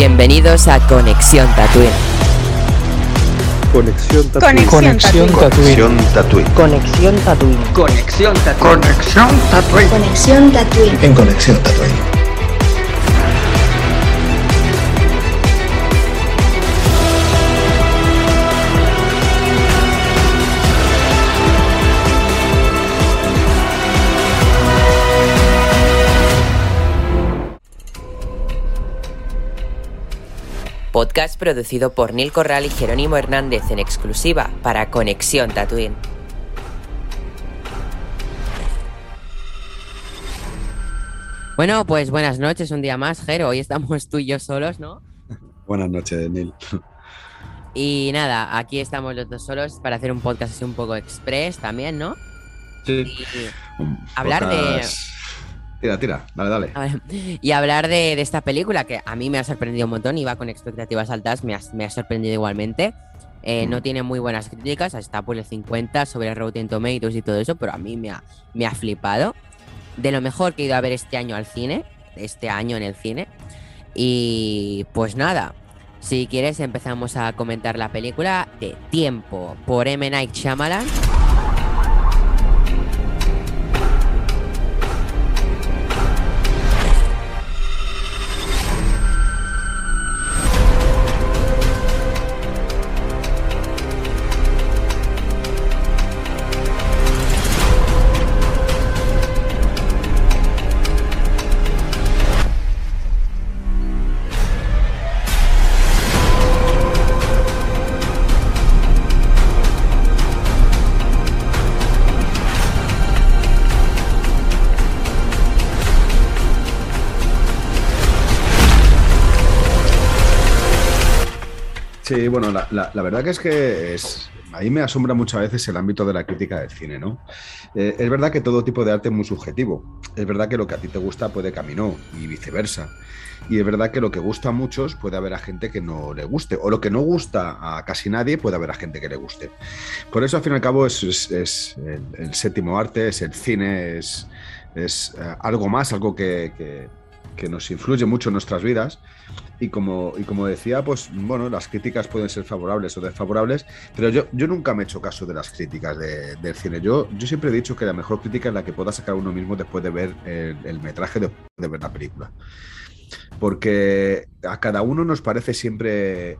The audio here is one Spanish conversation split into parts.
Bienvenidos a Conexión Tatooine. Conexión Tatooine. Conexión Tatooine. Conexión Tatooine. Conexión Tatooine. Conexión Tatooine. Conexión Tatooine. En Conexión Tatooine. Podcast producido por Neil Corral y Jerónimo Hernández en exclusiva para Conexión Tatooine. Bueno, pues buenas noches, un día más, Jero. Hoy estamos tú y yo solos, ¿no? Buenas noches, Neil. Y nada, aquí estamos los dos solos para hacer un podcast así un poco express también, ¿no? Sí. Y hablar de- Tira, tira, dale, dale. A ver, y hablar de, de esta película que a mí me ha sorprendido un montón, iba con expectativas altas, me ha, me ha sorprendido igualmente. Eh, Mm. No tiene muy buenas críticas, está por el 50 sobre Rotten Tomatoes y todo eso, pero a mí me ha, me ha flipado. De lo mejor que he ido a ver este año al cine, este año en el cine. Y pues nada, si quieres empezamos a comentar la película de Tiempo por M. Night Shyamalan. Sí, bueno, la, verdad es que es, a mí me asombra muchas veces el ámbito de la crítica del cine, ¿no? Eh, es verdad que todo tipo de arte es muy subjetivo. Es verdad que lo que a ti te gusta puede que y viceversa. Y es verdad que lo que gusta a muchos puede haber a gente que no le guste, o lo que no gusta a casi nadie puede haber a gente que le guste. Por eso, al fin y al cabo, es, el, el séptimo arte, es el cine, es, eh, algo más, algo que nos influye mucho en nuestras vidas. Y como, y como decía, pues bueno, las críticas pueden ser favorables o desfavorables, pero yo, yo nunca me he hecho caso de las críticas de- del cine. Yo, yo siempre he dicho que la mejor crítica es la que pueda sacar uno mismo después de ver el, metraje, después de ver la película. Porque a cada uno nos parece siempre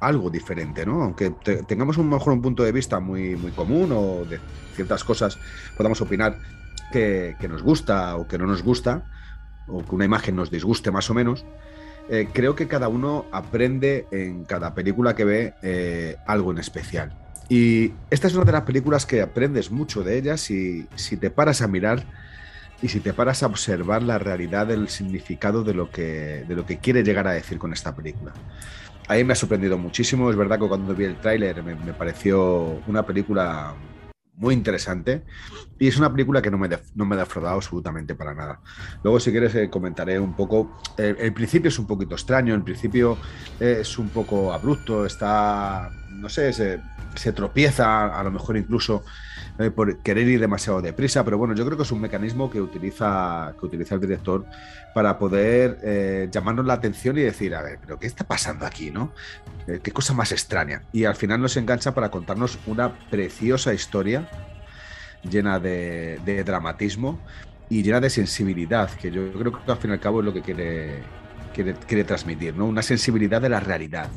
algo diferente, ¿no? Aunque te- tengamos lo mejor un punto de vista muy, muy común o de ciertas cosas podamos opinar que nos gusta o que no nos gusta, o que una imagen nos disguste más o menos, eh, creo que cada uno aprende en cada película que ve eh, algo en especial. Y esta es una de las películas que aprendes mucho de ellas si, si te paras a mirar y si te paras a observar la realidad del significado de lo que, de lo que quiere llegar a decir con esta película. A mí me ha sorprendido muchísimo. Es verdad que cuando vi el tráiler me, me pareció una película muy interesante y es una película que no me, def- no me ha defraudado absolutamente para nada. Luego, si quieres, eh, comentaré un poco. El, el principio es un poquito extraño, el principio es un poco abrupto, está, no sé, se, se tropieza, a lo mejor incluso eh, por querer ir demasiado deprisa, pero bueno, yo creo que es un mecanismo que utiliza, que utiliza el director para poder eh, llamarnos la atención y decir, a ver, pero ¿qué está pasando aquí, no? Eh, qué cosa más extraña. Y al final nos engancha para contarnos una preciosa historia llena de, de dramatismo y llena de sensibilidad, que yo creo que al fin y al cabo es lo que quiere, quiere, quiere transmitir, ¿no? Una sensibilidad de la realidad.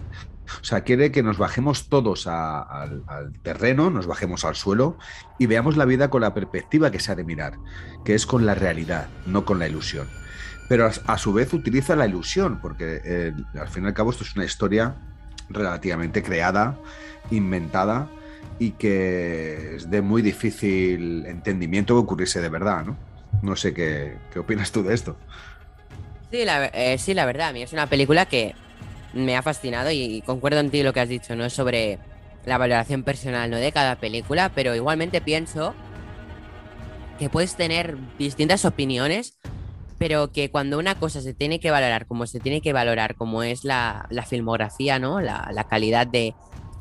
O sea, quiere que nos bajemos todos al, terreno, nos bajemos al suelo y veamos la vida con la perspectiva que se ha de mirar, que es con la realidad, no con la ilusión. Pero a, su vez utiliza la ilusión, porque eh, al fin y al cabo esto es una historia relativamente creada, inventada y que es de muy difícil entendimiento que ocurriese de verdad, ¿no? No sé qué, qué opinas tú de esto. Sí la, eh, sí, la verdad, a mí es una película que me ha fascinado y concuerdo en ti lo que has dicho, ¿no? Sobre la valoración personal, ¿no? De cada película, pero igualmente pienso que puedes tener distintas opiniones, pero que cuando una cosa se tiene que valorar como se tiene que valorar, como es la, la filmografía, ¿no? La, la calidad de,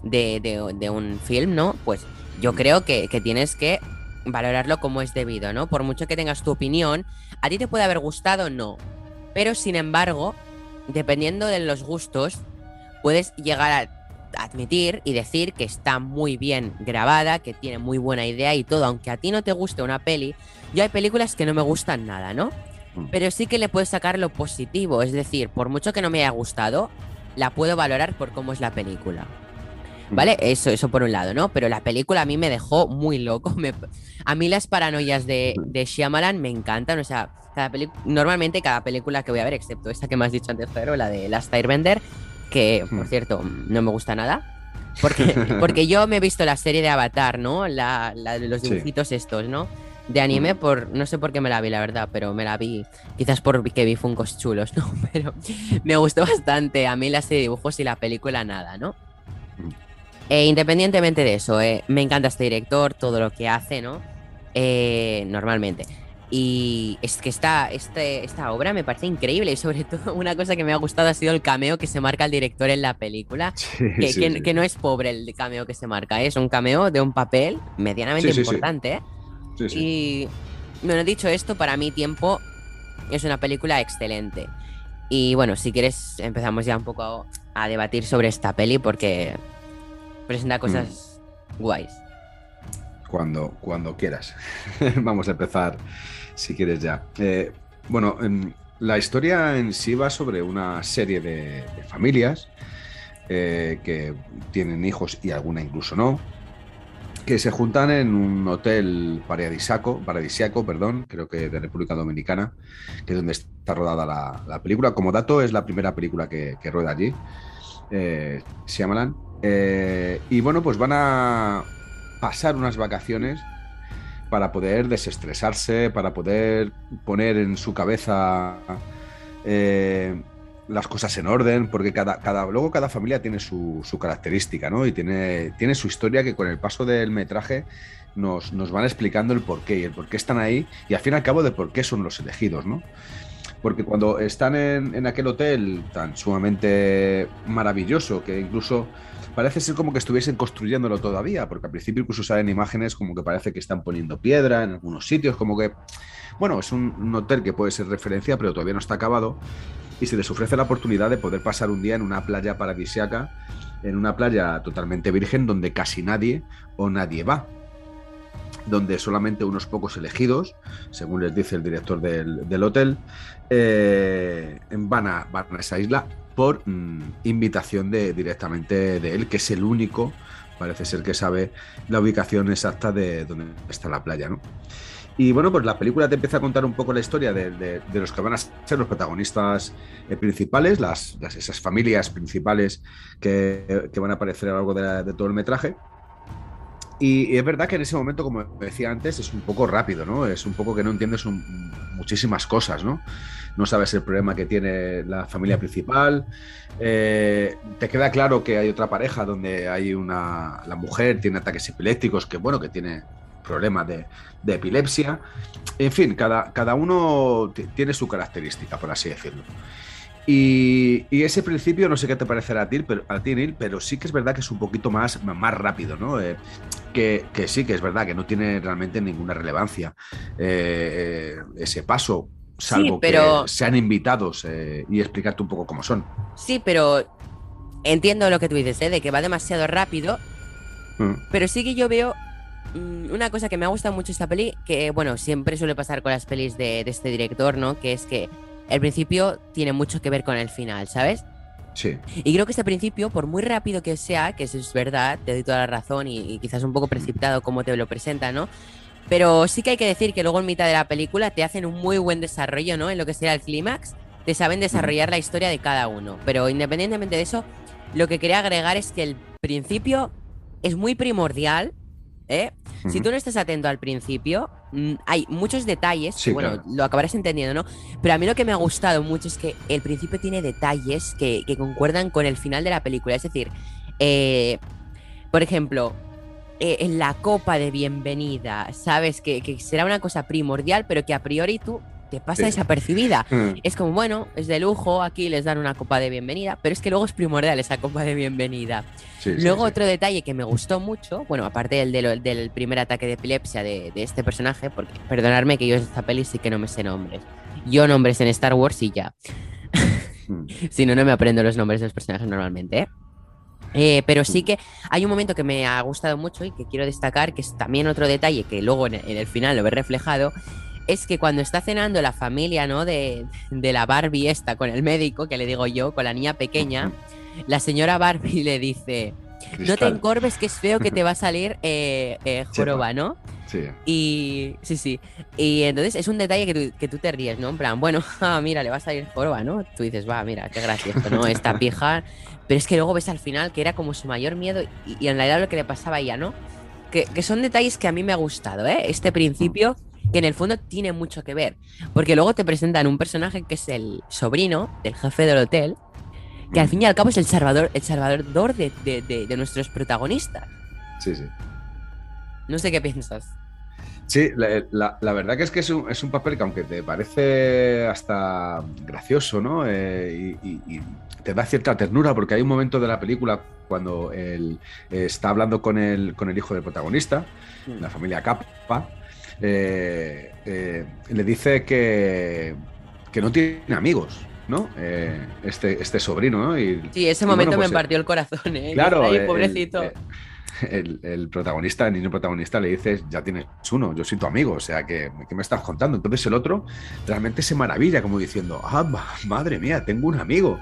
de, de- de un film, ¿no? Pues yo creo que, que tienes que valorarlo como es debido, ¿no? Por mucho que tengas tu opinión, a ti te puede haber gustado, no. Pero sin embargo, dependiendo de los gustos, puedes llegar a admitir y decir que está muy bien grabada, que tiene muy buena idea y todo, aunque a ti no te guste una peli, yo hay películas que no me gustan nada, ¿no? Mm. Pero sí que le puedes sacar lo positivo, es decir, por mucho que no me haya gustado, la puedo valorar por cómo es la película. ¿Vale? Eso, eso por un lado, ¿no? Pero la película a mí me dejó muy loco. me- A mí las paranoias de, de Shyamalan me encantan. O sea, cada normalmente cada película que voy a ver, excepto esta que me has dicho antes, Jairo, la de Last Airbender, que por Hmm. cierto no me gusta nada. Porque, porque yo me he visto la serie de Avatar, ¿no? La, los Sí. dibujitos estos, ¿no? De anime, Mm. por no sé por qué me la vi, la verdad, pero me la vi quizás porque vi Funkos chulos, ¿no? Pero me gustó bastante a mí la serie de dibujos y la película nada, ¿no? Mm. E independientemente de eso, eh, me encanta este director, todo lo que hace, ¿no? Eh, normalmente. Y es que esta, este, esta obra me parece increíble y sobre todo una cosa que me ha gustado ha sido el cameo que se marca el director en la película. Sí, Que, sí, que- sí. que no es pobre el cameo que se marca, ¿eh? es un cameo de un papel medianamente importante. ¿eh? Y bueno, dicho esto, para mí Tiempo es una película excelente. Y bueno, si quieres empezamos ya un poco a, a debatir sobre esta peli porque presenta cosas guays. Cuando, cuando quieras. Vamos a empezar, si quieres ya. Eh, bueno, em, la historia en sí va sobre una serie de, familias eh, que tienen hijos y alguna incluso no, que se juntan en un hotel paradisiaco, paradisiaco perdón, creo que de República Dominicana, que es donde está rodada la, la película. Como dato, es la primera película que, rueda allí, eh, Shyamalan. Eh, y bueno, pues van a pasar unas vacaciones para poder desestresarse, para poder poner en su cabeza eh, las cosas en orden, porque cada, cada, luego cada familia tiene su, su característica, ¿no? Y tiene, tiene su historia que con el paso del metraje nos, nos van explicando el porqué y el por qué están ahí y al fin y al cabo de por qué son los elegidos, ¿no? Porque cuando están en, en aquel hotel tan sumamente maravilloso que incluso parece ser como que estuviesen construyéndolo todavía, porque al principio incluso salen imágenes como que parece que están poniendo piedra en algunos sitios, como que, bueno, es un, hotel que puede ser referencia, pero todavía no está acabado, y se les ofrece la oportunidad de poder pasar un día en una playa paradisiaca, en una playa totalmente virgen donde casi nadie o nadie va donde solamente unos pocos elegidos, según les dice el director del, hotel, eh, van a esa isla por mm, invitación de, directamente de él, que es el único, parece ser que sabe la ubicación exacta de donde está la playa, ¿no? Y bueno, pues la película te empieza a contar un poco la historia de, de- los que van a ser los protagonistas eh, principales, las, las- esas familias principales que, que van a aparecer a lo largo de, de todo el metraje. Y, es verdad que en ese momento, como decía antes, es un poco rápido, ¿no? Es un poco que no entiendes un- muchísimas cosas, ¿no? No sabes el problema que tiene la familia principal. Eh, te queda claro que hay otra pareja donde hay una. La mujer tiene ataques epilépticos, que bueno, que tiene problemas de, de epilepsia. En fin, cada, cada uno tiene su característica, por así decirlo. Y, y ese principio, no sé qué te parecerá a ti, pero, a ti, Neil, pero sí que es verdad que es un poquito más, más rápido, ¿no? Eh, que, que sí, que es verdad que no tiene realmente ninguna relevancia eh, eh, ese paso, salvo pero- que sean invitados eh, y explicarte un poco cómo son. Sí, pero entiendo lo que tú dices, ¿eh? de que va demasiado rápido, Mm, pero sí que yo veo mm, una cosa que me ha gustado mucho esta peli, que bueno, siempre suele pasar con las pelis de, de este director, ¿no? Que es que el principio tiene mucho que ver con el final, ¿sabes? Sí, Y creo que este principio, por muy rápido que sea, que eso es verdad, te doy toda la razón y, y quizás un poco precipitado como te lo presenta, ¿no? Pero sí que hay que decir que luego en mitad de la película te hacen un muy buen desarrollo, ¿no? En lo que será el clímax, te saben desarrollar la historia de cada uno. Pero independientemente de eso, lo que quería agregar es que el principio es muy primordial, ¿eh? Si tú no estás atento al principio, mm, hay muchos detalles, Sí, que, bueno, claro. lo acabarás entendiendo, ¿no? Pero a mí lo que me ha gustado mucho es que el principio tiene detalles que, que concuerdan con el final de la película. Es decir, eh, por ejemplo, eh, en la copa de bienvenida, sabes que, que será una cosa primordial, pero que a priori tú te pasa Sí. desapercibida. Mm, Es como, bueno, es de lujo, aquí les dan una copa de bienvenida, pero es que luego es primordial esa copa de bienvenida. sí, Luego sí. otro detalle que me gustó mucho, bueno, aparte del, del, del primer ataque de epilepsia de, de este personaje, porque perdonadme que yo en esta peli sí que no me sé nombres. Yo nombres en Star Wars y ya. Mm. Si no, no me aprendo los nombres de los personajes normalmente. ¿eh? Eh, pero sí que hay un momento que me ha gustado mucho y que quiero destacar, que es también otro detalle que luego en, en el final lo ve reflejado, es que cuando está cenando la familia, ¿no? De, de la Barbie esta con el médico, que le digo yo, con la niña pequeña, la señora Barbie le dice, no te encorves que es feo que te va a salir eh, eh, joroba, ¿no? Sí. Y sí, sí. Y entonces es un detalle que tú, que tú te ríes, ¿no? En plan, bueno, ah, mira, le va a salir joroba, ¿no? Tú dices, va, mira, qué gracioso, ¿no? Esta pija. Pero es que luego ves al final que era como su mayor miedo y, y en realidad lo que le pasaba a ella, ¿no? Que, que son detalles que a mí me ha gustado, ¿eh? Este principio que en el fondo tiene mucho que ver. Porque luego te presentan un personaje que es el sobrino del jefe del hotel, que al fin y al cabo es el salvador, el salvador de, de- de- de nuestros protagonistas. Sí, sí. No sé qué piensas. Sí, la, la- la verdad que es que es un, es un papel que aunque te parece hasta gracioso, ¿no? Eh, y, y- y te da cierta ternura porque hay un momento de la película cuando él está hablando con el, con el hijo del protagonista, la familia Kappa, eh, eh, le dice que, que no tiene amigos, ¿no? Eh, este, este sobrino, ¿no? Y, Sí, ese y momento bueno, pues, me partió el corazón, ¿eh? Claro, pobrecito. El, el- el protagonista, el niño protagonista le dice, ya tienes uno, yo soy tu amigo, o sea, ¿qué, qué me estás contando? Entonces el otro realmente se maravilla, como diciendo, ah, ma- madre mía, tengo un amigo.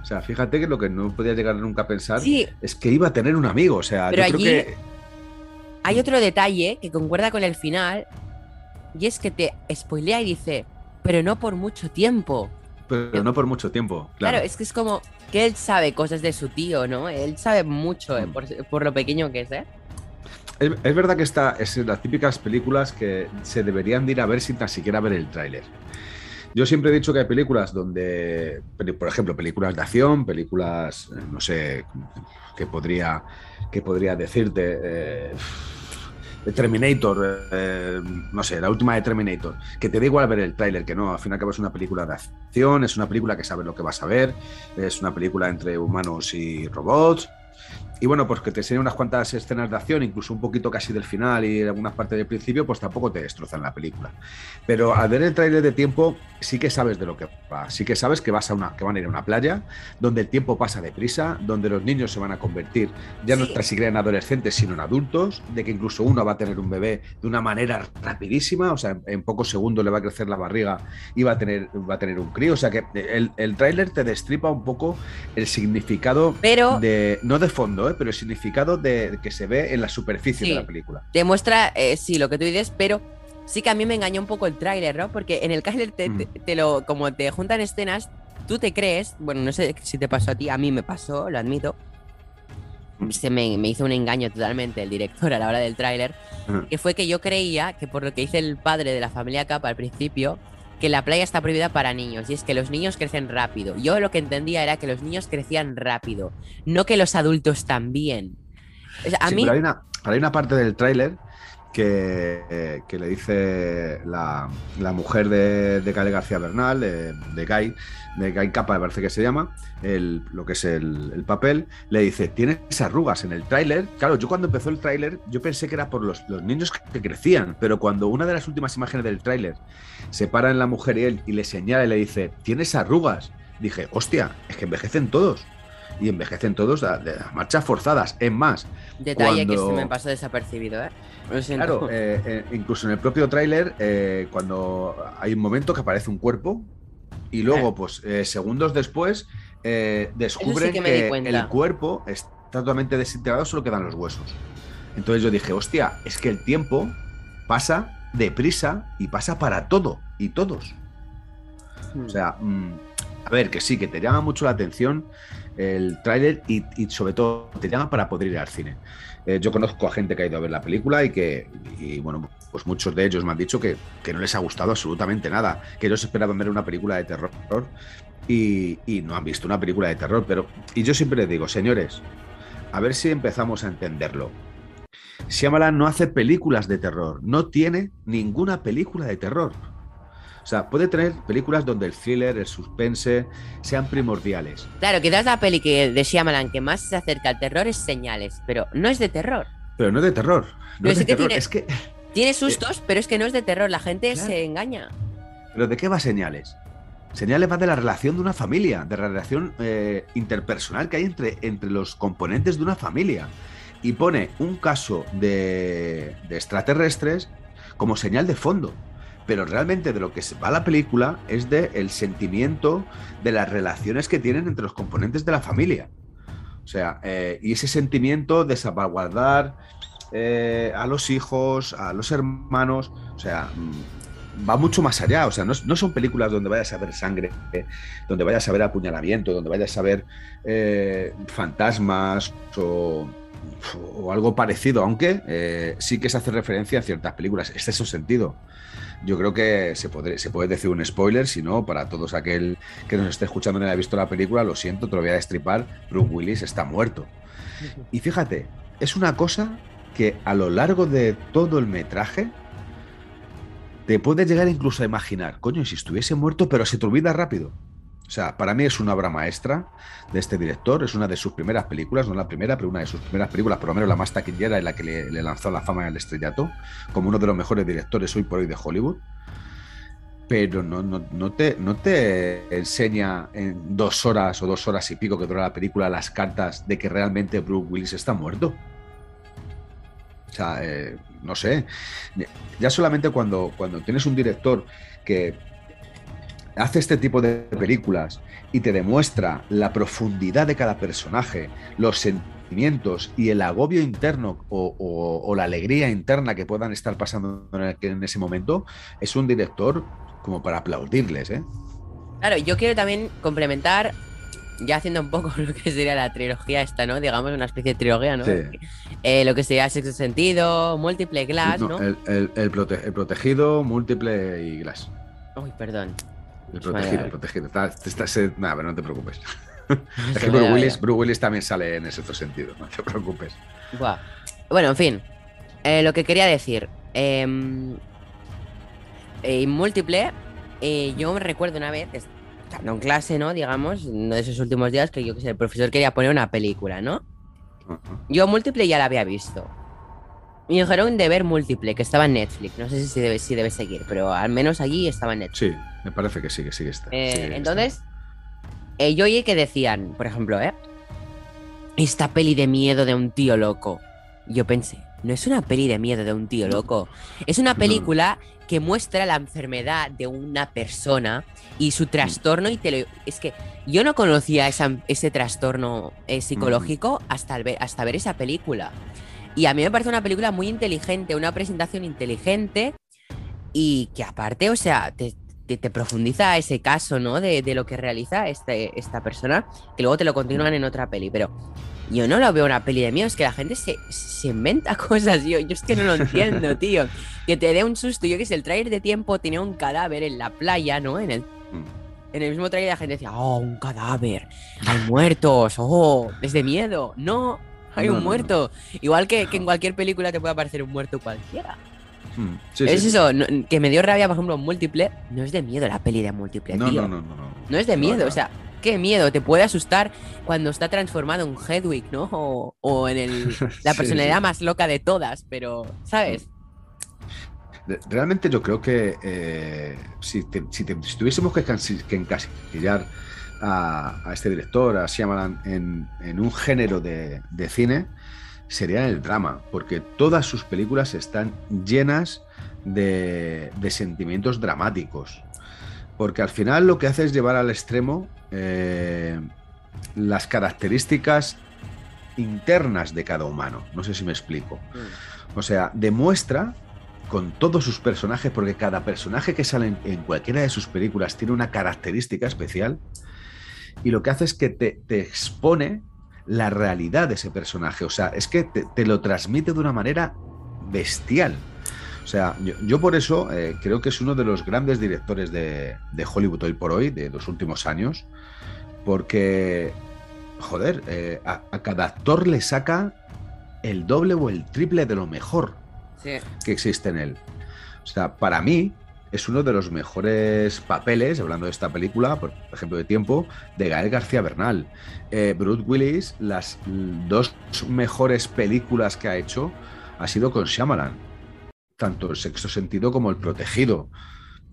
O sea, fíjate que lo que no podía llegar nunca a pensar Sí, es que iba a tener un amigo, o sea, Pero yo allí- creo que... hay otro detalle que concuerda con el final y es que te spoilea y dice, pero no por mucho tiempo. Pero no por mucho tiempo, claro. Claro, es que es como que él sabe cosas de su tío, ¿no? Él sabe mucho eh, Mm. por, por lo pequeño que es, ¿eh? Es, es verdad que esta es las típicas películas que se deberían de ir a ver sin tan siquiera ver el tráiler. Yo siempre he dicho que hay películas donde, por ejemplo, películas de acción, películas, eh, no sé, qué podría, qué podría decirte, eh, Terminator, eh, no sé, la última de Terminator, que te da igual ver el tráiler, que no, al fin y al cabo es una película de acción, es una película que sabes lo que vas a ver, es una película entre humanos y robots, y bueno, pues que te enseñe unas cuantas escenas de acción, incluso un poquito casi del final y algunas partes del principio, pues tampoco te destrozan la película. Pero al ver el tráiler de tiempo, sí que sabes de lo que va. Sí que sabes que vas a una, que van a ir a una playa, donde el tiempo pasa deprisa, donde los niños se van a convertir ya no Sí. tan siquiera en adolescentes, sino en adultos, de que incluso uno va a tener un bebé de una manera rapidísima, o sea, en, en pocos segundos le va a crecer la barriga y va a tener, va a tener un crío. O sea que el, el tráiler te destripa un poco el significado Pero de, no de fondo, ¿eh? Pero el significado de, que se ve en la superficie Sí. de la película. demuestra, eh, sí, lo que tú dices, pero sí que a mí me engañó un poco el tráiler, ¿no? Porque en el tráiler te, Mm. te- te lo, como te juntan escenas, tú te crees, bueno, no sé si te pasó a ti, a mí me pasó, lo admito. Mm. Se me, me hizo un engaño totalmente el director a la hora del tráiler, que fue que yo creía que por lo que dice el padre de la familia Capa al principio, que la playa está prohibida para niños, y es que los niños crecen rápido. Yo lo que entendía era que los niños crecían rápido, no que los adultos también. O sea, a Sí, mí, pero hay una, pero hay una parte del tráiler que, eh, que le dice la, la mujer de, de Gael García Bernal, de, de Guy, de Guy Capa, me parece que se llama, el, lo que es el, el papel, le dice, tienes arrugas en el tráiler. Claro, yo cuando empezó el tráiler, yo pensé que era por los, los niños que crecían, pero cuando una de las últimas imágenes del tráiler se para en la mujer y él y le señala y le dice, tienes arrugas, dije, hostia, es que envejecen todos. Y envejecen todos de- a marchas forzadas. Es más, detalle que se me pasó desapercibido, ¿eh? Claro, eh, eh, incluso en el propio tráiler, eh, cuando hay un momento que aparece un cuerpo y luego, pues eh, segundos después, descubren que di que, cuenta. el cuerpo está totalmente desintegrado, solo quedan los huesos. Entonces yo dije, hostia, es que el tiempo pasa deprisa y pasa para todo y todos. Hmm. O sea, mm, a ver, que sí, que te llama mucho la atención el tráiler y, sobre todo te llama para poder ir al cine. Eh, yo conozco a gente que ha ido a ver la película y que, y bueno, pues muchos de ellos me han dicho que, que no les ha gustado absolutamente nada, que ellos esperaban ver una película de terror y, y no han visto una película de terror. Pero, y yo siempre les digo, señores, a ver si empezamos a entenderlo. Shyamalan no hace películas de terror, no tiene ninguna película de terror. O sea, puede tener películas donde el thriller, el suspense sean primordiales. Claro, quizás la peli que de Shyamalan que más se acerca al terror es Señales, pero no es de terror. Pero no de terror. No es de que terror. tiene- Es que. Tiene sustos, pero es que no es de terror. La gente Claro. se engaña. ¿Pero de qué va señales? señales más de la relación de una familia, de la relación eh, interpersonal que hay entre, entre los componentes de una familia. Y pone un caso de, de extraterrestres como señal de fondo. Pero realmente de lo que se va la película es de el sentimiento de las relaciones que tienen entre los componentes de la familia. O sea, eh, y ese sentimiento de salvaguardar eh, a los hijos, a los hermanos, o sea, mm, va mucho más allá. O sea, no, son películas donde vayas a ver sangre, donde vayas a ver apuñalamiento, donde vayas a ver eh, fantasmas o, o, algo parecido, aunque sí que se hace referencia a ciertas películas. Este es su sentido. Yo creo que se, puede, se puede decir un spoiler, si no, para todos aquel que nos esté escuchando y haya visto la película, lo siento, te lo voy a destripar, Bruce Willis está muerto. Y fíjate, es una cosa que a lo largo de todo el metraje te puedes llegar incluso a imaginar, coño, si estuviese muerto, pero se te olvida rápido. O sea, para mí es una obra maestra de este director, es una de sus primeras películas, no la primera, pero una de sus primeras películas, por lo menos la más taquillera y la que le, lanzó la fama en el estrellato, como uno de los mejores directores hoy por hoy de Hollywood. Pero no, no, no, te, no te enseña en dos horas o dos horas y pico que dura la película las cartas de que realmente Bruce Willis está muerto. O sea, eh, no sé. Ya solamente cuando, cuando tienes un director que hace este tipo de películas y te demuestra la profundidad de cada personaje, los sentimientos y el agobio interno o, o, o la alegría interna que puedan estar pasando en, ese momento, es un director como para aplaudirles. ¿eh? Claro, yo quiero también complementar, ya haciendo un poco lo que sería la trilogía esta, ¿no? Digamos, una especie de trilogía, ¿no? Sí. Eh, lo que sería Sexto Sentido, Múltiple Glass, ¿no? ¿no? El, el, el, prote el protegido, Múltiple y Glass. Uy, perdón. El protegido, el protegido. Está, está, está, nada, pero no te preocupes. es que Bruce Willis, Bruce Willis, también sale en ese sentido, no te preocupes. Buah. Bueno, en fin. Eh, lo que quería decir. Eh, en múltiple, eh, yo me recuerdo una vez, estando en clase, ¿no? Digamos, uno de esos últimos días que yo que sé, el profesor quería poner una película, ¿no? Uh -huh. Yo múltiple ya la había visto. Me dijeron de ver múltiple, que estaba en Netflix. No sé si debe, si debe seguir, pero al menos allí estaba en Netflix. Sí, me parece que sí, que sí está. Eh, sí, entonces, eh, yo oí que decían, por ejemplo, ¿eh? Esta peli de miedo de un tío loco. Yo pensé, no es una peli de miedo de un tío loco. Es una película no. que muestra la enfermedad de una persona y su trastorno. Y te lo... Es que yo no conocía esa, ese trastorno eh, psicológico mm. hasta, ver, hasta ver esa película. Y a mí me parece una película muy inteligente, una presentación inteligente y que aparte, o sea, te, te, te profundiza ese caso, ¿no? De, de, lo que realiza este, esta persona, que luego te lo continúan en otra peli, pero yo no lo veo una peli de miedo, es que la gente se, se inventa cosas, yo, yo es que no lo entiendo, tío. Que te dé un susto, yo que sé, el trailer de tiempo tenía un cadáver en la playa, ¿no? En el... En el mismo trailer la gente decía, oh, un cadáver, hay muertos, oh, es de miedo. No, hay no, un muerto. No. Igual que, que, en cualquier película te puede aparecer un muerto cualquiera. Hmm. Sí, es sí. eso, no, que me dio rabia, por ejemplo, múltiple. No es de miedo la peli de múltiple, no, tío. No, no, no, no. No es de miedo, o sea, qué miedo. Te puede asustar cuando está transformado en Hedwig, ¿no? O, o en el, la personalidad sí, más loca de todas, pero, ¿sabes? Realmente yo creo que eh, si, te, si, te, si, tuviésemos que, que encasillar a, a, este director, a Shyamalan, en, en un género de, de, cine, sería el drama, porque todas sus películas están llenas de, de, sentimientos dramáticos. Porque al final lo que hace es llevar al extremo eh, las características internas de cada humano. No sé si me explico. Mm. O sea, demuestra con todos sus personajes, porque cada personaje que sale en, en, cualquiera de sus películas tiene una característica especial, y lo que hace es que te, te expone la realidad de ese personaje, o sea, es que te, te lo transmite de una manera bestial. O sea, yo, yo por eso eh, creo que es uno de los grandes directores de, de, Hollywood hoy por hoy, de los últimos años, porque, joder, eh, a, a cada actor le saca el doble o el triple de lo mejor sí. que existe en él. O sea, para mí es uno de los mejores papeles, hablando de esta película, por ejemplo, de tiempo, de Gael García Bernal. Eh, Bruce Willis, las dos mejores películas que ha hecho ha sido con Shyamalan, tanto El Sexto Sentido como El Protegido.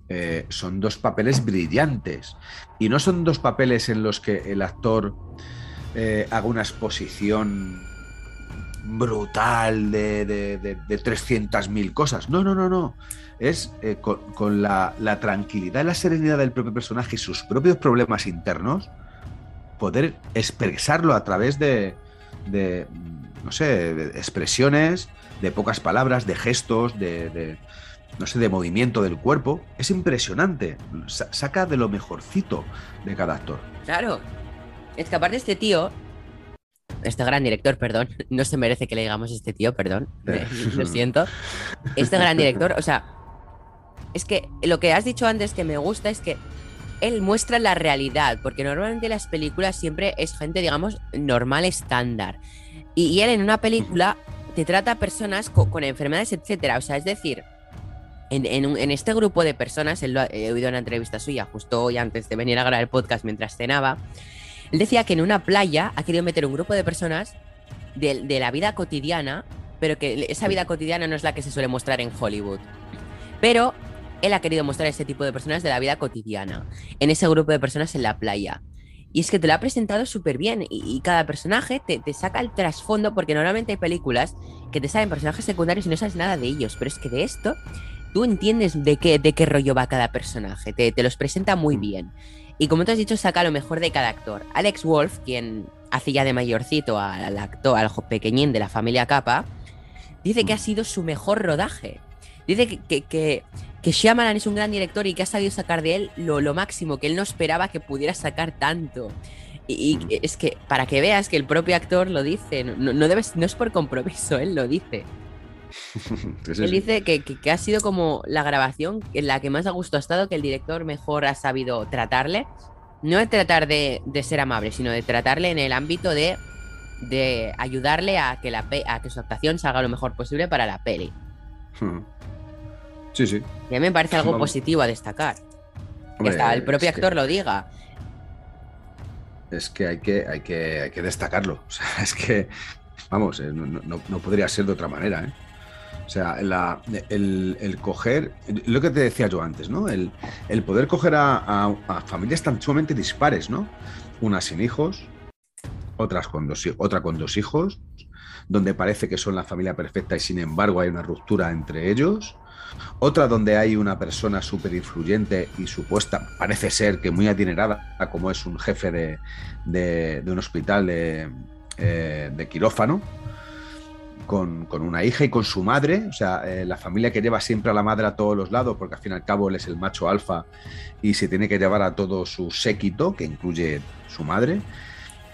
eh, son dos papeles brillantes. Y no son dos papeles en los que el actor eh, haga una exposición brutal de, de, de, de 300.000 cosas. No, no, no, no. Es eh, con, con la, la, tranquilidad y la serenidad del propio personaje y sus propios problemas internos, poder expresarlo a través de, de no sé, de expresiones, de pocas palabras, de gestos, de, de, no sé, de movimiento del cuerpo. Es impresionante. Sa saca de lo mejorcito de cada actor. Claro. Es que aparte este tío, este gran director, perdón, no se merece que le digamos este tío, perdón, lo siento. Este gran director, o sea, es que lo que has dicho antes que me gusta es que él muestra la realidad, porque normalmente las películas siempre es gente, digamos, normal, estándar. Y, él en una película te trata a personas con, enfermedades, etcétera. O sea, es decir, en, en, en, este grupo de personas, él lo, he oído una entrevista suya justo hoy antes de venir a grabar el podcast mientras cenaba. Él decía que en una playa ha querido meter un grupo de personas de, de la vida cotidiana, pero que esa vida cotidiana no es la que se suele mostrar en Hollywood. Pero él ha querido mostrar ese tipo de personas de la vida cotidiana, en ese grupo de personas en la playa. Y es que te lo ha presentado súper bien. Y, y, cada personaje te, te saca el trasfondo, porque normalmente hay películas que te salen personajes secundarios y no sabes nada de ellos. Pero es que de esto, tú entiendes de qué, de qué rollo va cada personaje. Te, te los presenta muy bien. Y como te has dicho, saca lo mejor de cada actor. Alex Wolf, quien hacía de mayorcito al actor, al pequeñín de la familia Capa, dice que ha sido su mejor rodaje. Dice que, que, que, que Shyamalan es un gran director y que ha sabido sacar de él lo, lo máximo, que él no esperaba que pudiera sacar tanto. Y, y, es que para que veas que el propio actor lo dice, no, no, debes, no es por compromiso, él lo dice. sí, él dice que, que, que, ha sido como la grabación en la que más a gusto ha estado, que el director mejor ha sabido tratarle. No de tratar de, de ser amable, sino de tratarle en el ámbito de, de ayudarle a que, la, a que su actuación salga lo mejor posible para la peli. Sí, sí. Y a mí me parece algo positivo a destacar. Hombre, que hasta el propio actor que... lo diga. Es que hay que, hay que, hay que destacarlo. O sea, es que, vamos, no, no, no podría ser de otra manera. ¿eh? O sea, la, el, el, coger, lo que te decía yo antes, ¿no? El, el poder coger a, a, a, familias tan sumamente dispares, ¿no? Una sin hijos, otras con dos, otra con dos hijos, donde parece que son la familia perfecta y sin embargo hay una ruptura entre ellos. Otra donde hay una persona súper influyente y supuesta, parece ser que muy adinerada, como es un jefe de, de, de un hospital de, eh, quirófano, con, con, una hija y con su madre, o sea, eh, la familia que lleva siempre a la madre a todos los lados, porque al fin y al cabo él es el macho alfa y se tiene que llevar a todo su séquito, que incluye su madre.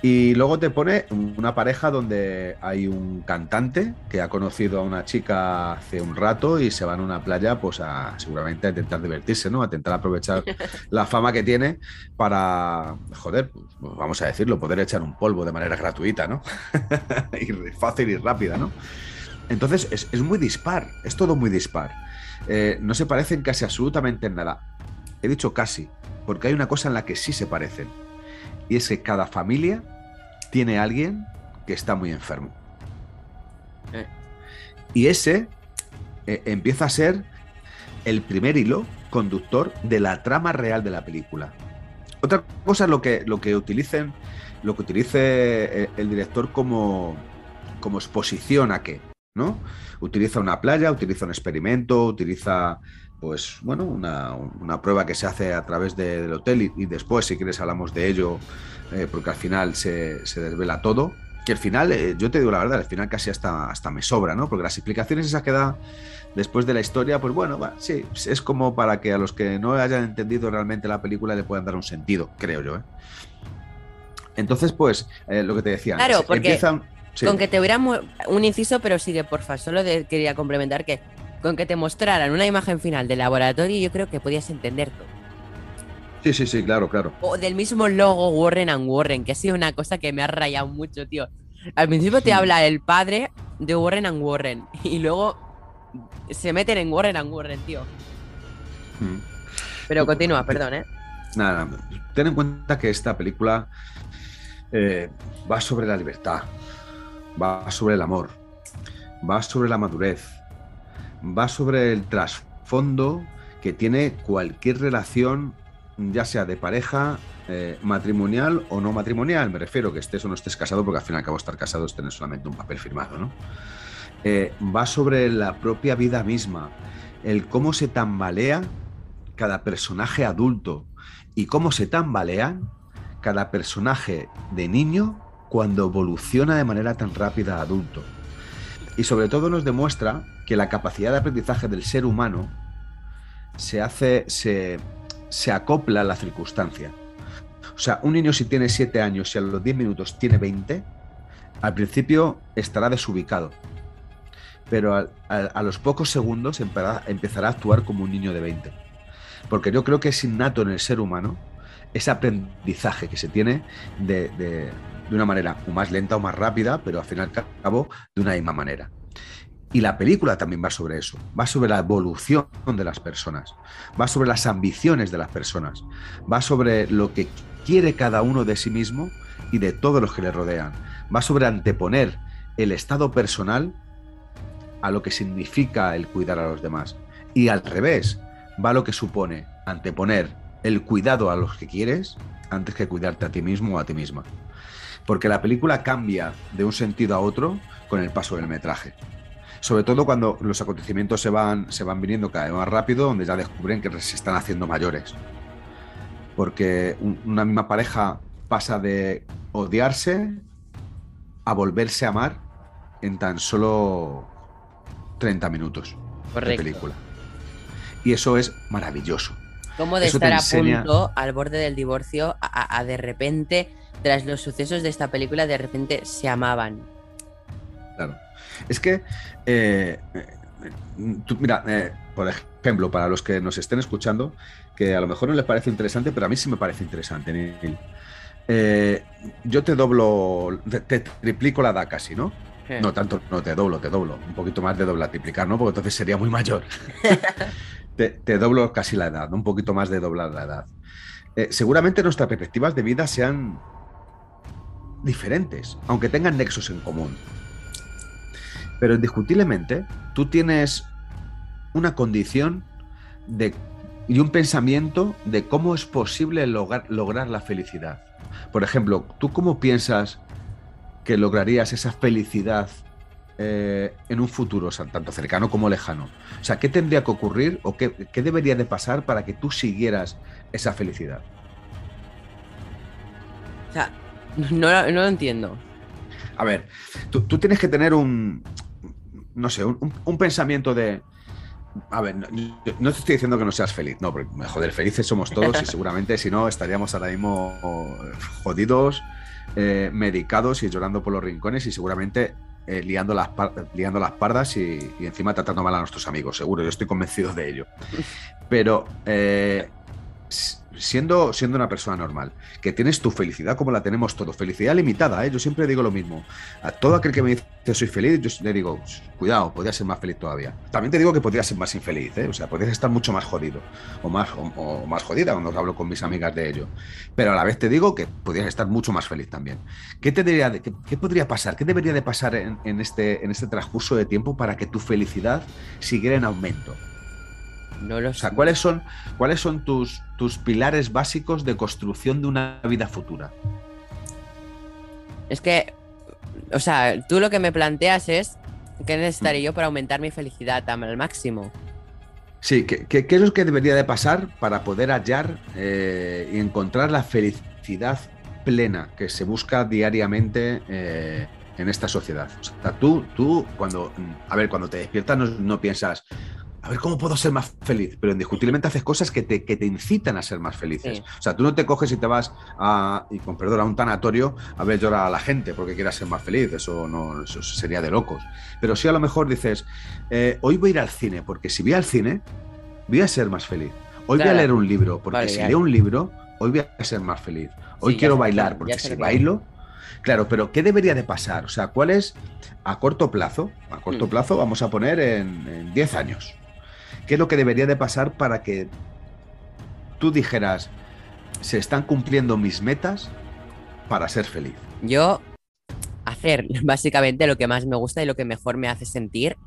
Y luego te pone una pareja donde hay un cantante que ha conocido a una chica hace un rato y se van a una playa, pues a seguramente a intentar divertirse, ¿no? A intentar aprovechar la fama que tiene para, joder, pues, vamos a decirlo, poder echar un polvo de manera gratuita, ¿no? y fácil y rápida, ¿no? Entonces es, es, muy dispar, es todo muy dispar. Eh, no se parecen casi absolutamente en nada. He dicho casi, porque hay una cosa en la que sí se parecen. Y es que cada familia tiene alguien que está muy enfermo. Eh. Y ese eh, empieza a ser el primer hilo conductor de la trama real de la película. Otra cosa es lo que, lo que utilicen, lo que utilice el, el director como, como exposición a qué, ¿no? Utiliza una playa, utiliza un experimento, utiliza pues bueno, una, una, prueba que se hace a través de, del hotel y, y, después, si quieres, hablamos de ello, eh, porque al final se, se, desvela todo. Que al final, eh, yo te digo la verdad, al final casi hasta, hasta me sobra, ¿no? Porque las explicaciones esas que da después de la historia, pues bueno, va, sí, es como para que a los que no hayan entendido realmente la película le puedan dar un sentido, creo yo, ¿eh? Entonces, pues, eh, lo que te decía. Claro, porque empiezan, sí. con que te hubiera un inciso, pero sigue, porfa, solo de, quería complementar que con que te mostraran una imagen final del laboratorio, yo creo que podías entender todo. Sí, sí, sí, claro, claro. O del mismo logo Warren and Warren, que ha sido una cosa que me ha rayado mucho, tío. Al principio te habla el padre de Warren and Warren y luego se meten en Warren and Warren, tío. Mm. Pero continúa, perdón, ¿eh? Nada, ten en cuenta que esta película eh, va sobre la libertad, va sobre el amor, va sobre la madurez, va sobre el trasfondo que tiene cualquier relación, ya sea de pareja, eh, matrimonial o no matrimonial. Me refiero que estés o no estés casado, porque al fin y al cabo estar casado es tener solamente un papel firmado, ¿no? Eh, va sobre la propia vida misma, el cómo se tambalea cada personaje adulto y cómo se tambalean cada personaje de niño cuando evoluciona de manera tan rápida a adulto. Y sobre todo nos demuestra que la capacidad de aprendizaje del ser humano se hace, se, se acopla a la circunstancia. O sea, un niño si tiene 7 años y a los 10 minutos tiene 20, al principio estará desubicado. Pero a, a los pocos segundos empezará a actuar como un niño de 20. Porque yo creo que es innato en el ser humano ese aprendizaje que se tiene de, de, de una manera o más lenta o más rápida, pero al fin y al cabo de una misma manera. Y la película también va sobre eso, va sobre la evolución de las personas, va sobre las ambiciones de las personas, va sobre lo que quiere cada uno de sí mismo y de todos los que le rodean, va sobre anteponer el estado personal a lo que significa el cuidar a los demás. Y al revés, va lo que supone anteponer el cuidado a los que quieres antes que cuidarte a ti mismo o a ti misma. Porque la película cambia de un sentido a otro con el paso del metraje. Sobre todo cuando los acontecimientos se van, se van viniendo cada vez más rápido, donde ya descubren que se están haciendo mayores. Porque una misma pareja pasa de odiarse a volverse a amar en tan solo 30 minutos Correcto. de película. Y eso es maravilloso. Como de Eso estar a enseña- punto, al borde del divorcio, a, a- a de repente, tras los sucesos de esta película, de repente se amaban. Claro. Es que, eh, tú- mira, eh, por ejemplo, para los que nos estén escuchando, que a lo mejor no les parece interesante, pero a mí sí me parece interesante, Neil. Eh, yo te doblo, te, te triplico la edad casi, ¿no? No tanto, no te doblo, te doblo. Un poquito más de doblar, triplicar, ¿no? Porque entonces sería muy mayor. te, te doblo casi la edad, ¿no? un poquito más de doblar la edad. Eh, seguramente nuestras perspectivas de vida sean diferentes, aunque tengan nexos en común. Pero indiscutiblemente, tú tienes una condición de, y un pensamiento de cómo es posible lograr, lograr la felicidad. Por ejemplo, ¿tú cómo piensas que lograrías esa felicidad eh, en un futuro, tanto cercano como lejano? O sea, ¿qué tendría que ocurrir o qué, qué debería de pasar para que tú siguieras esa felicidad? O sea, no, no lo entiendo. A ver, tú, tú tienes que tener un, no sé, un, pensamiento de... A ver, no, te estoy diciendo que no seas feliz, no, porque joder, felices somos todos y seguramente si no estaríamos ahora mismo jodidos, eh, medicados y llorando por los rincones y seguramente eh, liando, las liando las pardas y, y encima tratando mal a nuestros amigos, seguro, yo estoy convencido de ello. Pero eh, siendo, siendo una persona normal, que tienes tu felicidad como la tenemos todos, felicidad limitada, ¿eh? yo siempre digo lo mismo. A todo aquel que me dice soy feliz, yo le digo, cuidado, podría ser más feliz todavía. También te digo que podría ser más infeliz, ¿eh? o sea, podrías estar mucho más jodido o más, o, más jodida cuando hablo con mis amigas de ello. Pero a la vez te digo que podrías estar mucho más feliz también. ¿Qué, te debería de- qué, qué podría pasar? ¿Qué debería de pasar en, en este, en este transcurso de tiempo para que tu felicidad siguiera en aumento? No lo O sea. ¿cuáles son, cuáles son tus, tus pilares básicos de construcción de una vida futura? Es que, o sea, tú lo que me planteas es qué necesitaría yo para aumentar mi felicidad al máximo. Sí, ¿qué, qué, qué es lo que debería de pasar para poder hallar eh, y encontrar la felicidad plena que se busca diariamente eh, en esta sociedad? O sea, tú, tú cuando, a ver, cuando te despiertas no, no piensas, a ver, ¿cómo puedo ser más feliz? Pero indiscutiblemente haces cosas que te, que te incitan a ser más felices. Sí. O sea, tú no te coges y te vas a, y con perdón, a un tanatorio a ver llorar a la gente porque quieras ser más feliz. Eso no eso sería de locos. Pero sí a lo mejor dices, eh, hoy voy a ir al cine, porque si voy al cine, voy a ser más feliz. Hoy voy a leer un libro, porque Vale, si ya. leo un libro, hoy voy a ser más feliz. Hoy Sí, quiero bailar, porque si bailo, claro, pero ¿qué debería de pasar? O sea, ¿cuál es a corto plazo? A corto Mm. plazo vamos a poner en, en 10 años. ¿Qué es lo que debería de pasar para que tú dijeras, se están cumpliendo mis metas para ser feliz? Yo hacer básicamente lo que más me gusta y lo que mejor me hace sentir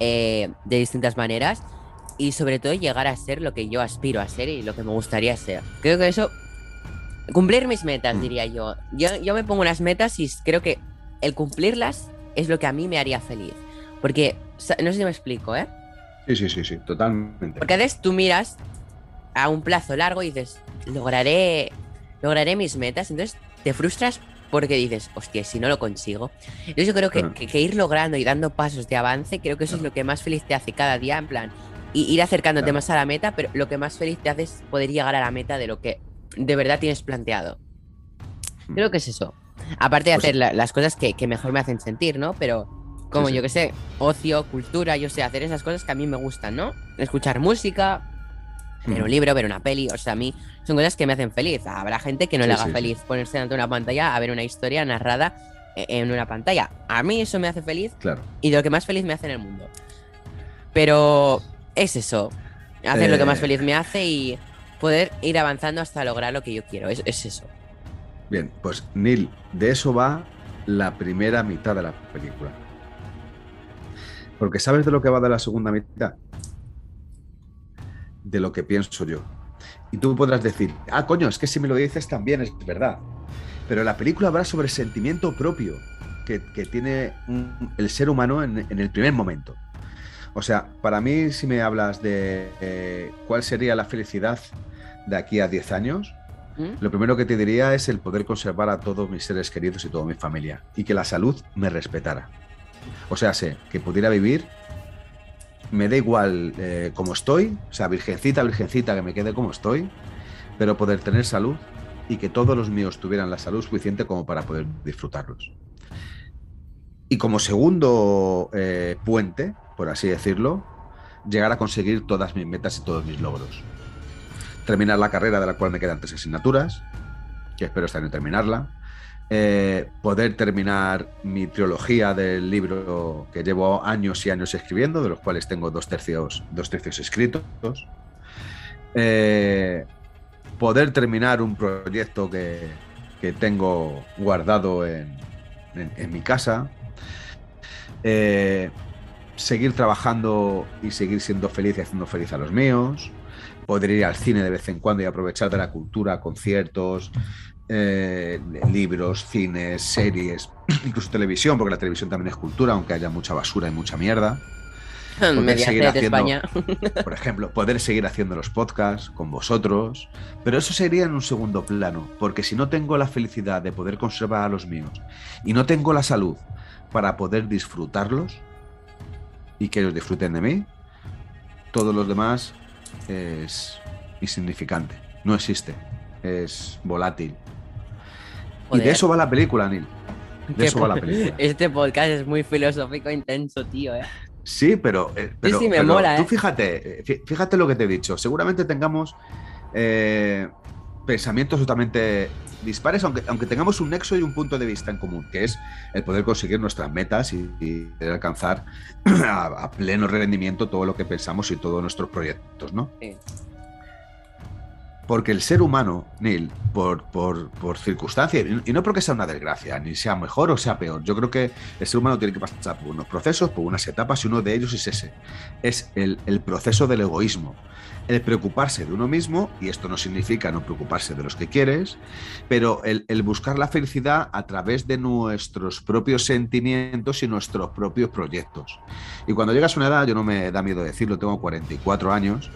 eh, de distintas maneras. y sobre todo llegar a ser lo que yo aspiro a ser y lo que me gustaría ser. Creo que eso, cumplir mis metas, Mm. diría yo. yo. Yo me pongo unas metas y creo que el cumplirlas es lo que a mí me haría feliz. Porque, no sé si me explico, ¿eh? Sí, sí, sí, sí, totalmente. Porque a veces tú miras a un plazo largo y dices, lograré, lograré mis metas. Entonces te frustras porque dices, hostia, si no lo consigo. Entonces yo creo que, Claro. que- que ir logrando y dando pasos de avance, creo que eso es lo que más feliz te hace cada día, en plan, y ir acercándote Claro. más a la meta, pero lo que más feliz te hace es poder llegar a la meta de lo que de verdad tienes planteado. Mm. Creo que es eso. Aparte de Pues- hacer la- las cosas que, que mejor me hacen sentir, ¿no? Pero como Sí, yo que sé, ocio, cultura, yo sé, hacer esas cosas que a mí me gustan, ¿no? Escuchar música, Mm. un libro, ver una peli, o sea, a mí son cosas que me hacen feliz. Habrá gente que no le haga feliz ponerse de una pantalla a ver una historia narrada e- en una pantalla. A mí eso me hace feliz Claro. y de lo que más feliz me hace en el mundo. Pero es eso, hacer lo que más Eh. feliz me hace y poder ir avanzando hasta lograr lo que yo quiero. Es, es eso. Bien, pues Neil, de eso va la primera mitad de la película. Porque ¿sabes de lo que va de la segunda mitad? De lo que pienso yo. Y tú podrás decir, ah, coño, es que si me lo dices también es verdad. Pero la película habla sobre el sentimiento propio que, que tiene un- el ser humano en, en el primer momento. O sea, para mí, si me hablas de eh, cuál sería la felicidad de aquí a 10 años, ¿Mm? lo primero que te diría es el poder conservar a todos mis seres queridos y toda mi familia y que la salud me respetara. O sea, sé que pudiera vivir, me da igual eh, como estoy, o sea, virgencita, virgencita, que me quede como estoy, pero poder tener salud y que todos los míos tuvieran la salud suficiente como para poder disfrutarlos. Y como segundo eh, puente, por así decirlo, llegar a conseguir todas mis metas y todos mis logros terminar la carrera de la cual me quedan tres asignaturas, que espero este año terminarla, eh, poder terminar mi trilogía del libro que llevo años y años escribiendo, de los cuales tengo dos tercios, dos tercios escritos, eh, poder terminar un proyecto que, que tengo guardado en, en- mi casa, eh, seguir trabajando y seguir siendo feliz y haciendo feliz a los míos, poder ir al cine de vez en cuando y aprovechar de la cultura, conciertos, eh, libros, cines, series, incluso televisión, porque la televisión también es cultura, aunque haya mucha basura y mucha mierda. Mediaset seguir haciendo- España. Por ejemplo, poder seguir haciendo los podcasts con vosotros, pero eso sería en un segundo plano, porque si no tengo la felicidad de poder conservar a los míos y no tengo la salud para poder disfrutarlos y que ellos disfruten de mí, todos los demás es insignificante, no existe, es volátil. Y de eso va la película, Neil. De eso va la película. Este podcast es muy filosófico intenso, tío, eh. Sí, pero, eh, pero, sí, me pero mola, tú ¿eh? fíjate, eh, fí- fíjate lo que te he dicho. Seguramente tengamos eh, pensamientos totalmente dispares, aunque, aunque tengamos un nexo y un punto de vista en común, que es el poder conseguir nuestras metas y, y alcanzar a, a pleno rendimiento todo lo que pensamos y todos nuestros proyectos, ¿no? Sí. Porque el ser humano, Neil, por, por, por circunstancia, y y no porque sea una desgracia, ni sea mejor o sea peor, yo creo que el ser humano tiene que pasar por unos procesos, por unas etapas, y uno de ellos es ese. Es el, el proceso del egoísmo. El preocuparse de uno mismo, y esto no significa no preocuparse de los que quieres, pero el, el buscar la felicidad a través de nuestros propios sentimientos y nuestros propios proyectos. Y cuando llegas a una edad, yo no me da miedo decirlo, tengo 44 años,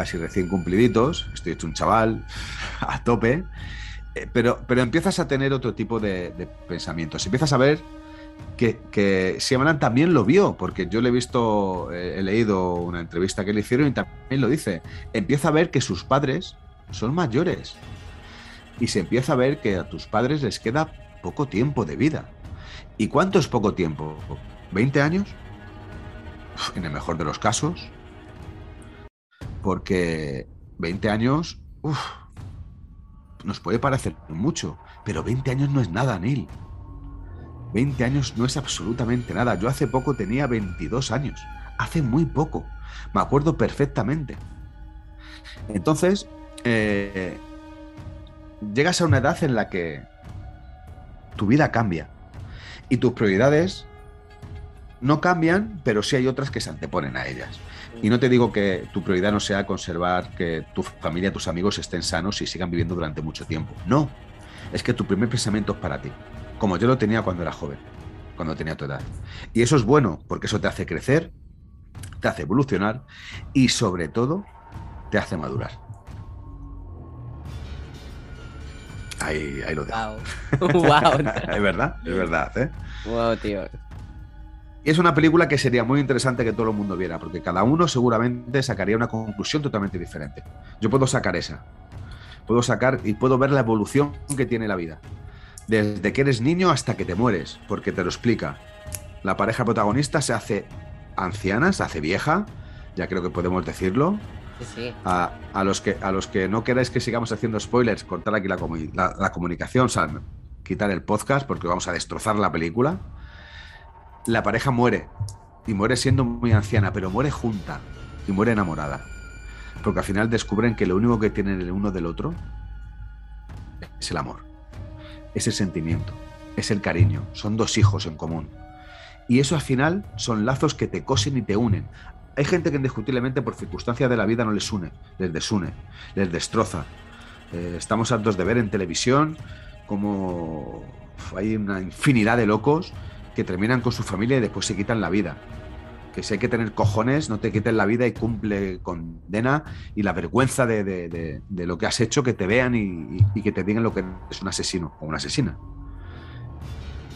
casi recién cumpliditos, estoy hecho un chaval a tope, eh, pero, pero empiezas a tener otro tipo de, de pensamientos. Empiezas a ver que, que también lo vio, porque yo le he visto, eh, he leído una entrevista que le hicieron y también lo dice. Empieza a ver que sus padres son mayores y se empieza a ver que a tus padres les queda poco tiempo de vida. ¿Y cuánto es poco tiempo? ¿20 años? En el mejor de los casos, porque 20 años uf, nos puede parecer mucho, pero 20 años no es nada, Neil. 20 años no es absolutamente nada. Yo hace poco tenía 22 años, hace muy poco, me acuerdo perfectamente. Entonces, eh, llegas a una edad en la que tu vida cambia y tus prioridades no cambian, pero sí hay otras que se anteponen a ellas. Y no te digo que tu prioridad no sea conservar que tu familia, tus amigos estén sanos y sigan viviendo durante mucho tiempo. No, es que tu primer pensamiento es para ti, como yo lo tenía cuando era joven, cuando tenía tu edad. Y eso es bueno, porque eso te hace crecer, te hace evolucionar y sobre todo te hace madurar. Ahí, ahí lo dejo. Wow. wow. es verdad, es verdad. ¿eh? Wow, tío. Y es una película que sería muy interesante que todo el mundo viera, porque cada uno seguramente sacaría una conclusión totalmente diferente. Yo puedo sacar esa. Puedo sacar y puedo ver la evolución que tiene la vida. Desde que eres niño hasta que te mueres, porque te lo explica. La pareja protagonista se hace anciana, se hace vieja, ya creo que podemos decirlo. Sí, sí. A, a los, que, a los que no queráis que sigamos haciendo spoilers, cortar aquí la, comu- la- la comunicación, o sea, quitar el podcast porque vamos a destrozar la película. La pareja muere y muere siendo muy anciana, pero muere junta y muere enamorada. Porque al final descubren que lo único que tienen el uno del otro es el amor, es el sentimiento, es el cariño. Son dos hijos en común. Y eso al final son lazos que te cosen y te unen. Hay gente que indiscutiblemente por circunstancias de la vida no les une, les desune, les destroza. Eh, estamos hartos de ver en televisión como hay una infinidad de locos que terminan con su familia y después se quitan la vida. Que si hay que tener cojones, no te quiten la vida y cumple condena y la vergüenza de, de- lo que has hecho, que te vean y, que te digan lo que es un asesino o una asesina.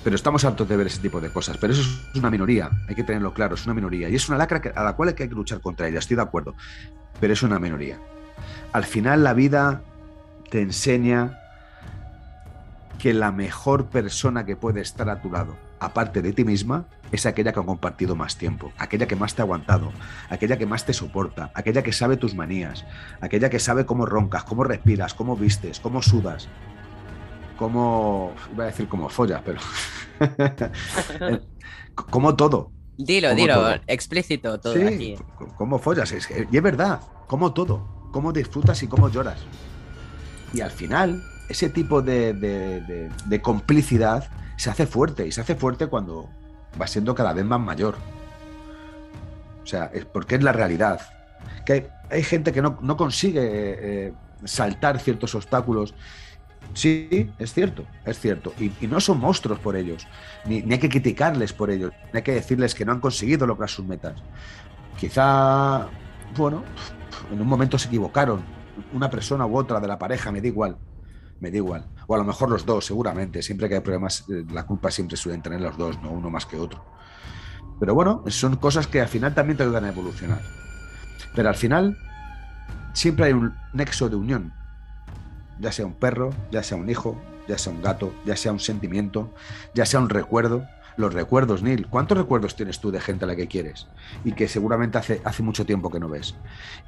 Pero estamos hartos de ver ese tipo de cosas. Pero eso es una minoría, hay que tenerlo claro, es una minoría. Y es una lacra a la cual hay que luchar contra ella, estoy de acuerdo. Pero es una minoría. Al final la vida te enseña que la mejor persona que puede estar a tu lado, aparte de ti misma, es aquella que ha compartido más tiempo, aquella que más te ha aguantado, aquella que más te soporta, aquella que sabe tus manías, aquella que sabe cómo roncas, cómo respiras, cómo vistes, cómo sudas, cómo... iba a decir cómo follas, pero... como todo. Dilo, Como dilo, todo. explícito todo Sí, aquí. cómo follas. Es y es verdad, como todo. Cómo disfrutas y cómo lloras. Y al final, ese tipo de, de- complicidad se hace fuerte. Y se hace fuerte cuando va siendo cada vez más mayor. O sea, es porque es la realidad. Que hay, hay gente que no, no consigue eh, saltar ciertos obstáculos. Sí, es cierto, es cierto. Y, y no son monstruos por ellos. Ni, ni hay que criticarles por ellos. Ni hay que decirles que no han conseguido lograr sus metas. Quizá, bueno, en un momento se equivocaron. Una persona u otra de la pareja, me da igual. Me da igual. O a lo mejor los dos, seguramente. Siempre que hay problemas, eh, la culpa siempre suelen tener los dos, no uno más que otro. Pero bueno, son cosas que al final también te ayudan a evolucionar. Pero al final siempre hay un nexo de unión. Ya sea un perro, ya sea un hijo, ya sea un gato, ya sea un sentimiento, ya sea un recuerdo. Los recuerdos, Neil. ¿Cuántos recuerdos tienes tú de gente a la que quieres? Y que seguramente hace, hace mucho tiempo que no ves.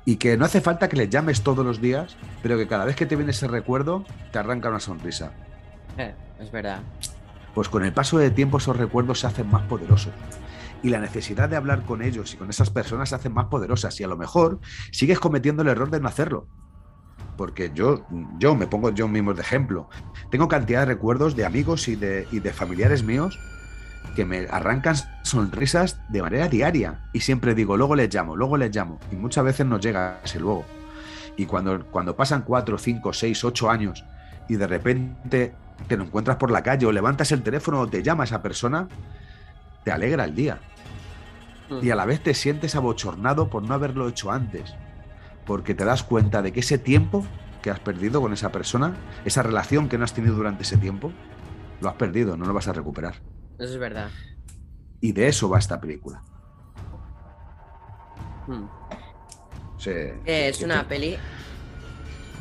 Y que no hace falta que les llames todos los días, pero que cada vez que te viene ese recuerdo, te arranca una sonrisa. Eh, es verdad. Pues con el paso del tiempo esos recuerdos se hacen más poderosos. Y la necesidad de hablar con ellos y con esas personas se hacen más poderosas. Y a lo mejor sigues cometiendo el error de no hacerlo. Porque yo, yo me pongo yo mismo de ejemplo. Tengo cantidad de recuerdos de amigos y de, y de familiares míos que me arrancan sonrisas de manera diaria. Y siempre digo, luego les llamo, luego les llamo. Y muchas veces no llega ese luego. Y cuando, cuando pasan cuatro, cinco, seis, ocho años y de repente te lo encuentras por la calle o levantas el teléfono o te llama esa persona, te alegra el día. Y a la vez te sientes abochornado por no haberlo hecho antes. Porque te das cuenta de que ese tiempo que has perdido con esa persona, esa relación que no has tenido durante ese tiempo, lo has perdido, no lo vas a recuperar. Eso es verdad. Y de eso va esta película. Hmm. Sea, Es una peli.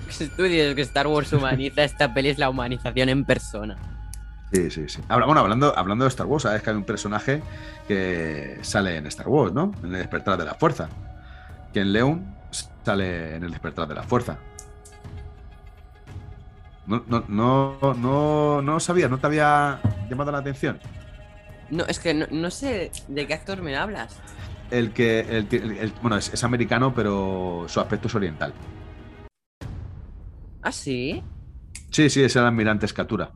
Tú dices que Star Wars humaniza, esta peli es la humanización en persona. Sí, sí, sí. Habla- bueno, hablando, hablando de Star Wars, sabes que hay un personaje que sale en Star Wars, ¿no? En el despertar de la fuerza. Que en León sale en el despertar de la fuerza. No, no, no, no, no sabía, no te había llamado la atención. No, es que no, no sé de qué actor me hablas. El que, el, que- el- el- bueno, es, es americano, pero su aspecto es oriental. ¿Ah, sí? Sí, sí, es el almirante Escatura.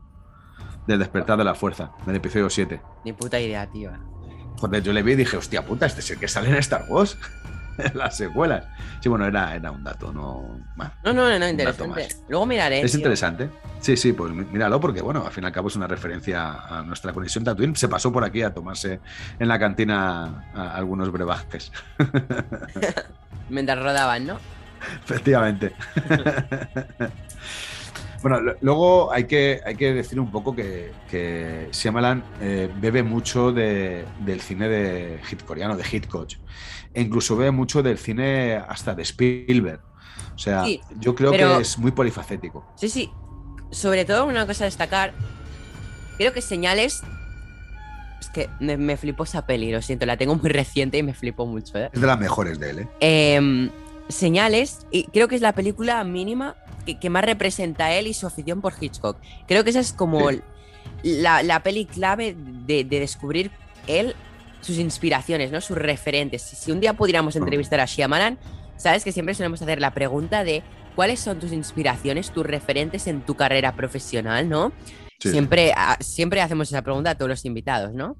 Del despertar de la fuerza, del episodio 7. Ni puta idea, tío. Joder, yo le vi y dije, hostia puta, este es el que sale en Star Wars. las secuelas. Sí, bueno, era, era un dato, no. bueno, No, no, no, interesante. más. Luego miraré. es tío. interesante. Sí, sí, pues mí- míralo porque, bueno, al fin y al cabo es una referencia a nuestra conexión Tatooine. Se pasó por aquí a tomarse en la cantina a- algunos brebajes. Mientras rodaban, ¿no? Efectivamente. bueno, luego hay que, hay que decir un poco que, que Shyamalan eh, bebe mucho de- del cine de hit coreano, de Hitchcock. E incluso bebe mucho del cine hasta de Spielberg. O sea, Sí, yo creo pero- que es muy polifacético. Sí, sí. Sobre todo una cosa a destacar. Creo que señales. Es que me, me flipó esa peli, lo siento, la tengo muy reciente y me flipó mucho, ¿eh? Es de las mejores de él, ¿eh? Em, señales, y creo que es la película mínima que, que más representa a él y su afición por Hitchcock. Creo que esa es como Sí. la, la peli clave de, de descubrir él, sus inspiraciones, ¿no? Sus referentes. Si, un día pudiéramos entrevistar a Shyamalan, sabes que siempre solemos hacer la pregunta de cuáles son tus inspiraciones, tus referentes en tu carrera profesional, ¿no? Sí, sí. siempre, siempre hacemos esa pregunta a todos los invitados, ¿no?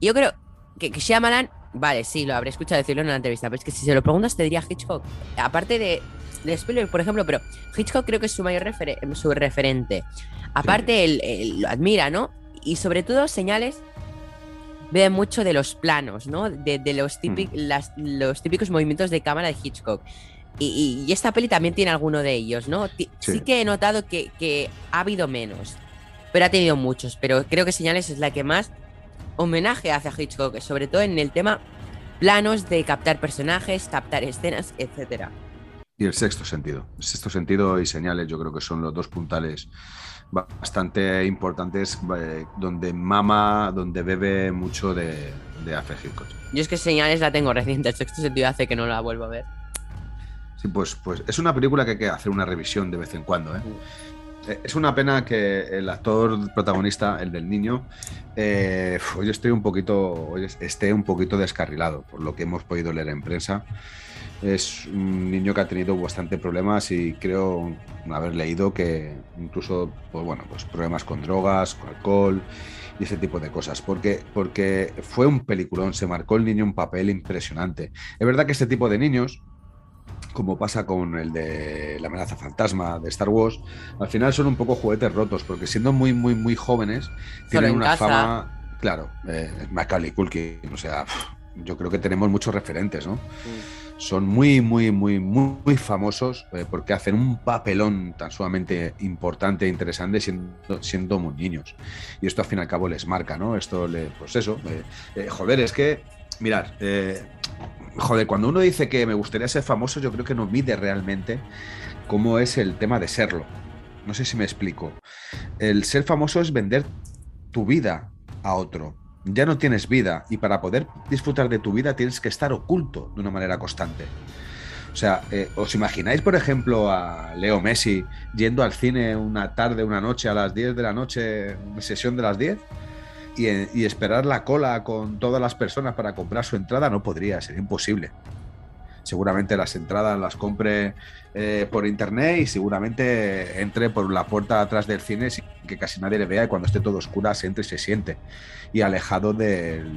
Yo creo que, que Shyamalan, vale, sí, lo habré escuchado decirlo en una entrevista, pero es que si se lo preguntas te diría Hitchcock. Aparte de, de Spielberg, por ejemplo, pero Hitchcock creo que es su mayor refere- su referente. Aparte, él, él lo admira, ¿no? Y sobre todo, señales ve mucho de los planos, ¿no? De, de los, típic- las- los típicos movimientos de cámara de Hitchcock. Y, y- y esta peli también tiene alguno de ellos, ¿no? Ti- Sí, Sí. que he notado que, que ha habido menos, pero ha tenido muchos. Pero creo que Señales es la que más homenaje hace a Hitchcock, sobre todo en el tema planos de captar personajes, captar escenas, etcétera. Y el sexto sentido. El sexto sentido y señales, yo creo que son los dos puntales bastante importantes eh, donde mama, donde bebe mucho de, de Alfred Hitchcock. Yo es que Señales la tengo reciente, el sexto sentido hace que no la vuelvo a ver. Sí, pues, pues es una película que hay que hacer una revisión de vez en cuando. ¿eh? Eh, Es una pena que el actor protagonista, el del niño, eh, hoy estoy un poquito, hoy es- esté un poquito descarrilado, por lo que hemos podido leer en prensa. Es un niño que ha tenido bastante problemas y creo haber leído que incluso, pues bueno, pues problemas con drogas, con alcohol y ese tipo de cosas. Porque, porque fue un peliculón, se marcó el niño un papel impresionante. Es verdad que este tipo de niños, como pasa con el de la amenaza fantasma de Star Wars, al final son un poco juguetes rotos, porque siendo muy, muy, muy jóvenes, tienen en una casa. fama, claro, eh, Macaulay Culkin, o sea, yo creo que tenemos muchos referentes, ¿no? Son muy, muy, muy, muy, muy famosos eh, porque hacen un papelón tan sumamente importante e interesante siendo, siendo muy niños. Y esto al fin y al cabo les marca, ¿no? Esto le, pues eso, eh, eh, joder, es que, mirad, joder, cuando uno dice que me gustaría ser famoso, yo creo que no mide realmente cómo es el tema de serlo. No sé si me explico. El ser famoso es vender tu vida a otro. Ya no tienes vida y para poder disfrutar de tu vida tienes que estar oculto de una manera constante. O sea, eh, ¿os imagináis, por ejemplo, a Leo Messi yendo al cine una tarde, una noche, a las 10 de la noche, sesión de las 10? Y, eh, y esperar la cola con todas las personas para comprar su entrada? No podría, sería imposible. Seguramente las entradas las compre eh, por internet y seguramente entre por la puerta atrás del cine sin que casi nadie le vea y cuando esté todo oscura se entre y se siente y alejado del,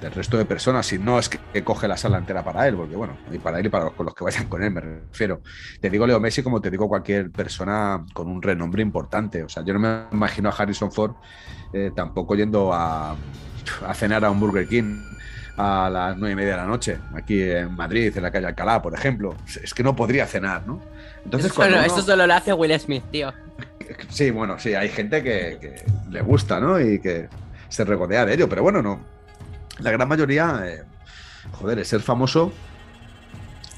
del resto de personas. Si no es que, coge la sala entera para él, porque bueno, y para él y para los, con los que vayan con él, me refiero. Te digo Leo Messi como te digo cualquier persona con un renombre importante. O sea, yo no me imagino a Harrison Ford eh, tampoco yendo a, a cenar a un Burger King a las nueve y media de la noche, aquí en Madrid, en la calle Alcalá, por ejemplo. Es que no podría cenar, ¿no? Entonces, cuando solo, uno- esto solo lo hace Will Smith, tío. Sí, bueno, sí, hay gente que, que le gusta, ¿no? Y que se regodea de ello, pero bueno, no. La gran mayoría, eh, joder, el ser famoso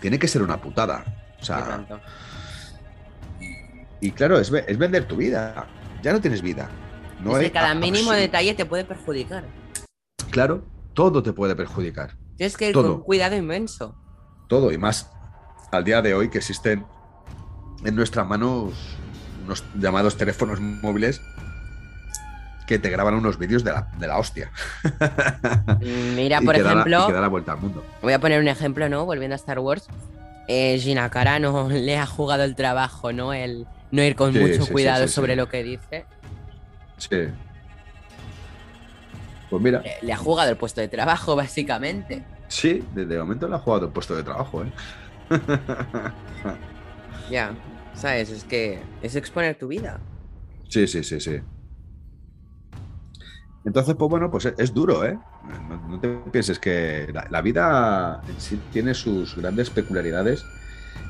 tiene que ser una putada. O sea, y claro, es, es vender tu vida. Ya no tienes vida. No es hay que cada mínimo detalle te puede perjudicar. Claro, todo te puede perjudicar. Tienes que ir Todo. con cuidado inmenso. Todo y más al día de hoy que existen en nuestras manos unos llamados teléfonos móviles que te graban unos vídeos de la, de la hostia. Mira, por que da la- ejemplo, y que da la vuelta al mundo. voy a poner un ejemplo, ¿no? Volviendo a Star Wars. Eh, Gina Carano le ha jugado el trabajo, ¿no? El no ir con Sí, mucho sí, cuidado sí. sobre lo que dice. Sí. Pues mira, Le, le ha jugado el puesto de trabajo, básicamente. Sí, desde momento le ha jugado el puesto de trabajo, ¿eh? ya, ¿sabes? Es que es exponer tu vida. Sí, sí, sí, sí. Entonces, pues bueno, pues es, duro, ¿eh? No, te pienses que la, vida en sí tiene sus grandes peculiaridades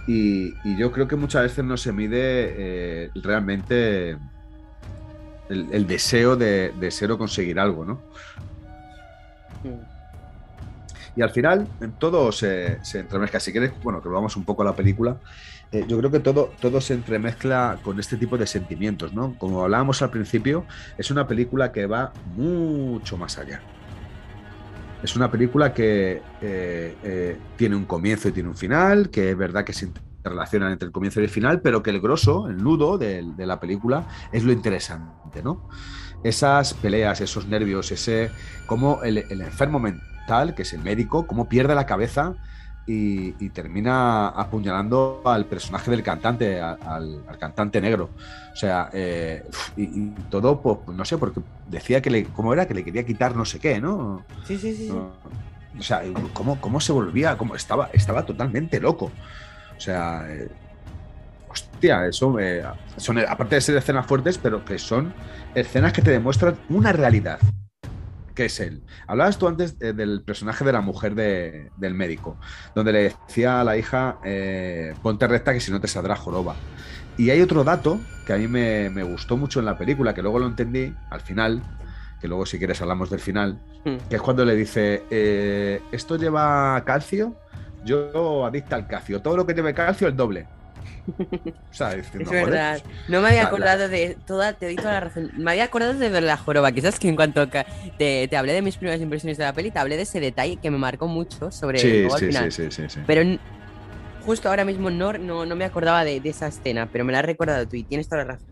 y, yo creo que muchas veces no se mide eh, realmente el, deseo de, ser o conseguir algo, ¿no? Y al final todo se, entremezcla. Si quieres, bueno, que vamos un poco a la película, eh, yo creo que todo, todo se entremezcla con este tipo de sentimientos, ¿no? Como hablábamos al principio, es una película que va mucho más allá. Es una película que eh, eh, tiene un comienzo y tiene un final, que es verdad que se relacionan entre el comienzo y el final, pero que el grosso, el nudo de, la película es lo interesante, ¿no? Esas peleas, esos nervios, ese cómo el, enfermo mental, que es el médico, cómo pierde la cabeza y, termina apuñalando al personaje del cantante, al, cantante negro. O sea, eh, y, todo, pues, no sé, porque decía que le, ¿cómo era? Que le quería quitar no sé qué, ¿no? Sí, sí, sí. o sea, ¿cómo, cómo se volvía? Cómo estaba, estaba totalmente loco. O sea, eh, hostia, eso, eh, son, aparte de ser escenas fuertes, pero que son escenas que te demuestran una realidad, que es él. Hablabas tú antes eh, del personaje de la mujer del médico, donde le decía a la hija, ponte recta que si no te saldrá joroba. Y hay otro dato que a mí me, gustó mucho en la película, que luego lo entendí al final, que luego si quieres hablamos del final, hmm. que es cuando le dice, ¿esto lleva calcio? Yo adicta al calcio. Todo lo que lleve calcio, el doble. es verdad. No me había acordado de toda, te doy toda la razón. Me había acordado de la joroba. Quizás que en cuanto te, te, hablé de mis primeras impresiones de la peli, te hablé de ese detalle que me marcó mucho sobre sí, sí, final. Sí, sí, sí, Pero justo ahora mismo no, no, me acordaba de, esa escena, pero me la has recordado tú y tienes toda la razón.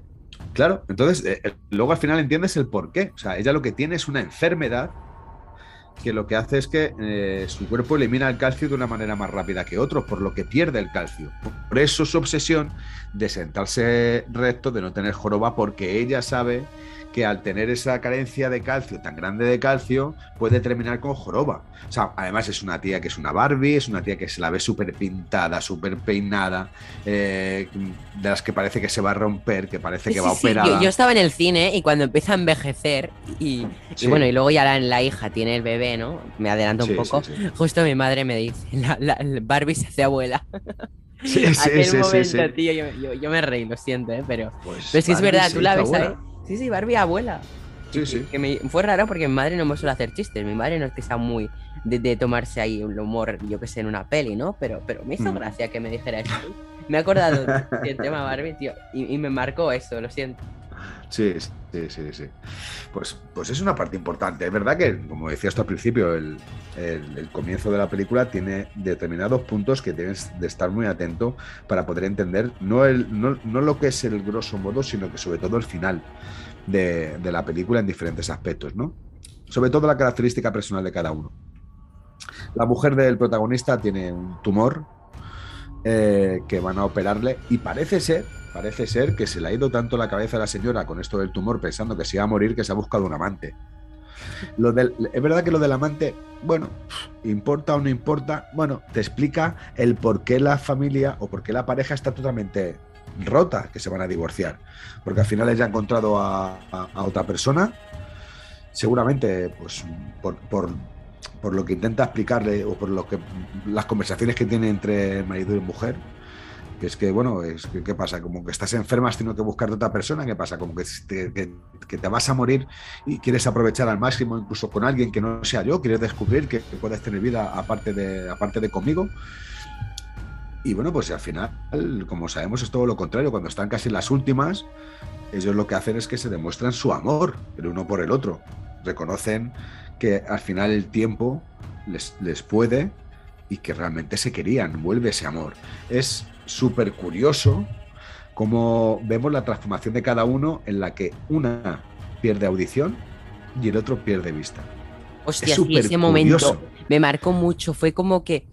Claro, entonces eh, luego al final entiendes el por qué. O sea, ella lo que tiene es una enfermedad que lo que hace es que eh, su cuerpo elimina el calcio de una manera más rápida que otros, por lo que pierde el calcio. Por eso su obsesión de sentarse recto, de no tener joroba, porque ella sabe que al tener esa carencia de calcio, tan grande de calcio, puede terminar con joroba. O sea, además es una tía que es una Barbie, es una tía que se la ve súper pintada, súper peinada, eh, de las que parece que se va a romper, que parece que va a operar. Yo, estaba en el cine y cuando empieza a envejecer, y, bueno, y luego ya la, la, hija tiene el bebé, ¿no? Me adelanto un poco. Justo mi madre me dice, la, Barbie se hace abuela. Sí, sí, sí, momento, tío, yo, me reí, lo siento, ¿eh? pero, pues pero es que es verdad, tú la ves ahí. Sí, sí, Barbie abuela. Sí, sí. Que me, fue raro porque mi madre no me suele hacer chistes. Mi madre no es que sea muy de, tomarse ahí un humor, yo que sé, en una peli, ¿no? Pero, pero me hizo mm. gracia que me dijera esto. Me he acordado del tema Barbie, tío, y, me marcó eso, lo siento. Sí, sí, sí, sí. Pues, pues es una parte importante. Es verdad que, como decías tú al principio, el, comienzo de la película tiene determinados puntos que tienes de estar muy atento para poder entender no, el, no, no lo que es el grosso modo, sino que sobre todo el final de, la película en diferentes aspectos, ¿no? Sobre todo la característica personal de cada uno. La mujer del protagonista tiene un tumor eh, que van a operarle y parece ser Parece ser que se le ha ido tanto la cabeza a la señora con esto del tumor pensando que se iba a morir que se ha buscado un amante. Lo del, es verdad que lo del amante, bueno, importa o no importa, bueno, te explica el por qué la familia o por qué la pareja está totalmente rota, que se van a divorciar. Porque al final ella ha encontrado a, otra persona, seguramente pues por, por, por, lo que intenta explicarle o por lo que las conversaciones que tiene entre marido y mujer, es que, bueno, es ¿qué pasa? Como que estás enferma, has tenido que buscar otra persona, ¿qué pasa? Como que te, que, te, vas a morir y quieres aprovechar al máximo, incluso con alguien que no sea yo, quieres descubrir que, puedes tener vida aparte de, aparte de conmigo. Y bueno, pues al final, como sabemos, es todo lo contrario. Cuando están casi las últimas, ellos lo que hacen es que se demuestran su amor, el uno por el otro. Reconocen que al final el tiempo les, les puede y que realmente se querían, vuelve ese amor. Es súper curioso cómo vemos la transformación de cada uno en la que una pierde audición y el otro pierde vista. Hostia, sí, ese momento me marcó mucho. Fue como que.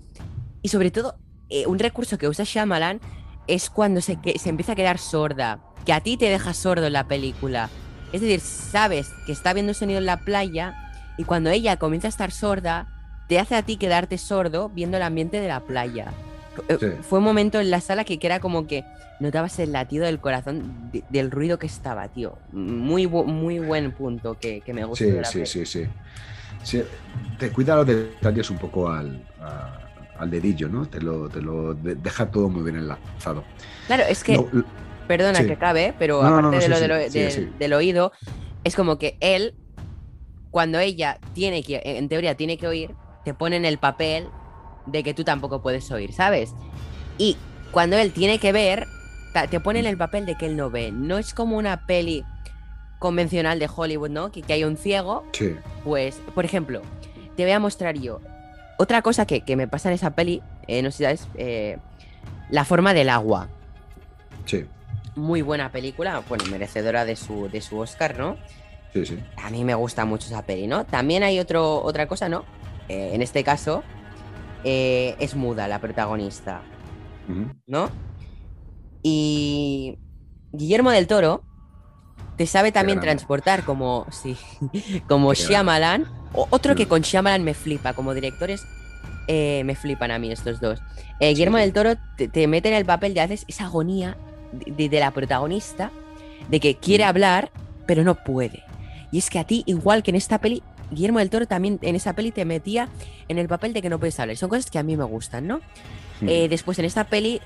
Y sobre todo, eh, un recurso que usa Shyamalan es cuando se, se empieza a quedar sorda. Que a ti te deja sordo en la película. Es decir, sabes que está viendo sonido en la playa y cuando ella comienza a estar sorda, te hace a ti quedarte sordo viendo el ambiente de la playa. Eh, Sí. Fue un momento en la sala que, que era como que notabas el latido del corazón de- del ruido que estaba, tío. Muy, bu- muy buen punto que, que me gustó. Sí, sí, sí, sí. Sí, Te cuida los detalles un poco al, a- al dedillo, ¿no? Te lo, te lo de- deja todo muy bien enlazado. Claro, es que, perdona sí. que acabe, pero No, aparte no, de lo, del, del oído, es como que él, cuando ella tiene que, en teoría tiene que oír, te pone en el papel de que tú tampoco puedes oír, ¿sabes? Y cuando él tiene que ver, te pone en el papel de que él no ve. No es como una peli convencional de Hollywood, ¿no? Que, que hay un ciego, sí, pues, por ejemplo, te voy a mostrar yo. Otra cosa que, que me pasa en esa peli, eh, no sé si sabes, eh, la forma del agua sí, muy buena película, bueno, merecedora de su, de su Oscar, ¿no? sí, sí. A mí me gusta mucho esa peli, ¿no? También hay otro, otra cosa, ¿no? Eh, en este caso, eh, es muda la protagonista. ¿no? Y Guillermo del Toro te sabe también transportar como, sí, como Qué. Shyamalan. O, otro que Mm. con Shyamalan me flipa, como directores eh, me flipan a mí estos dos. Eh, Guillermo sí. del Toro te, te mete en el papel de haces esa agonía de, de- de la protagonista de que quiere Mm. hablar, pero no puede. Y es que a ti, igual que en esta peli, Guillermo del Toro también en esa peli te metía en el papel de que no puedes hablar. Son cosas que a mí me gustan, ¿no? Eh, después en esta peli,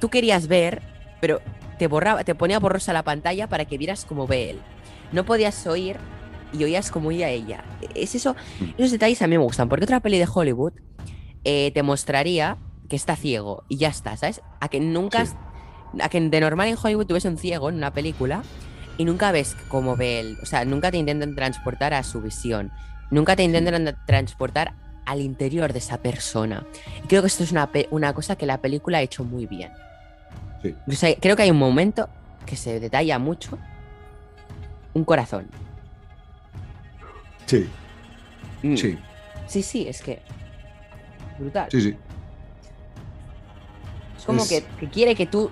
tú querías ver, pero te borraba, te ponía borrosa la pantalla para que vieras cómo ve él. No podías oír y oías como oía ella. Es eso, Mm. esos detalles a mí me gustan, porque otra peli de Hollywood eh, te mostraría que está ciego y ya está, ¿sabes? A que nunca, Sí. a que de normal en Hollywood tú ves un ciego en una película y nunca ves cómo ve él, o sea, nunca te intentan transportar a su visión, nunca te intentan transportar al interior de esa persona. Y creo que esto es una, una cosa que la película ha hecho muy bien. Sí. O sea, creo que hay un momento que se detalla mucho. Un corazón. Sí, Mm, sí, Sí, sí, es que. Brutal. sí, sí. Es como Es- que, que quiere que tú.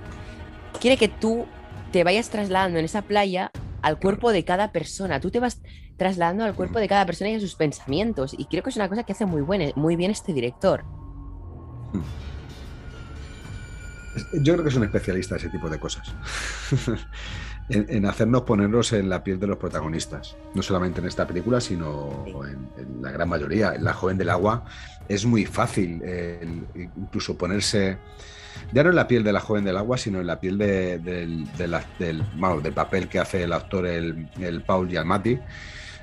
Quiere que tú te vayas trasladando en esa playa al cuerpo de cada persona. Tú te vas trasladando al cuerpo de cada persona y a sus pensamientos. Y creo que es una cosa que hace muy, buen, muy bien este director. Yo creo que es un especialista en ese tipo de cosas. en, en hacernos ponernos en la piel de los protagonistas. No solamente en esta película, sino en, en la gran mayoría. En La joven del agua es muy fácil eh, el- incluso ponerse, ya no en la piel de la joven del agua, sino en la piel de- del, de la- del, papel que hace el actor, el, el Paul Giamatti,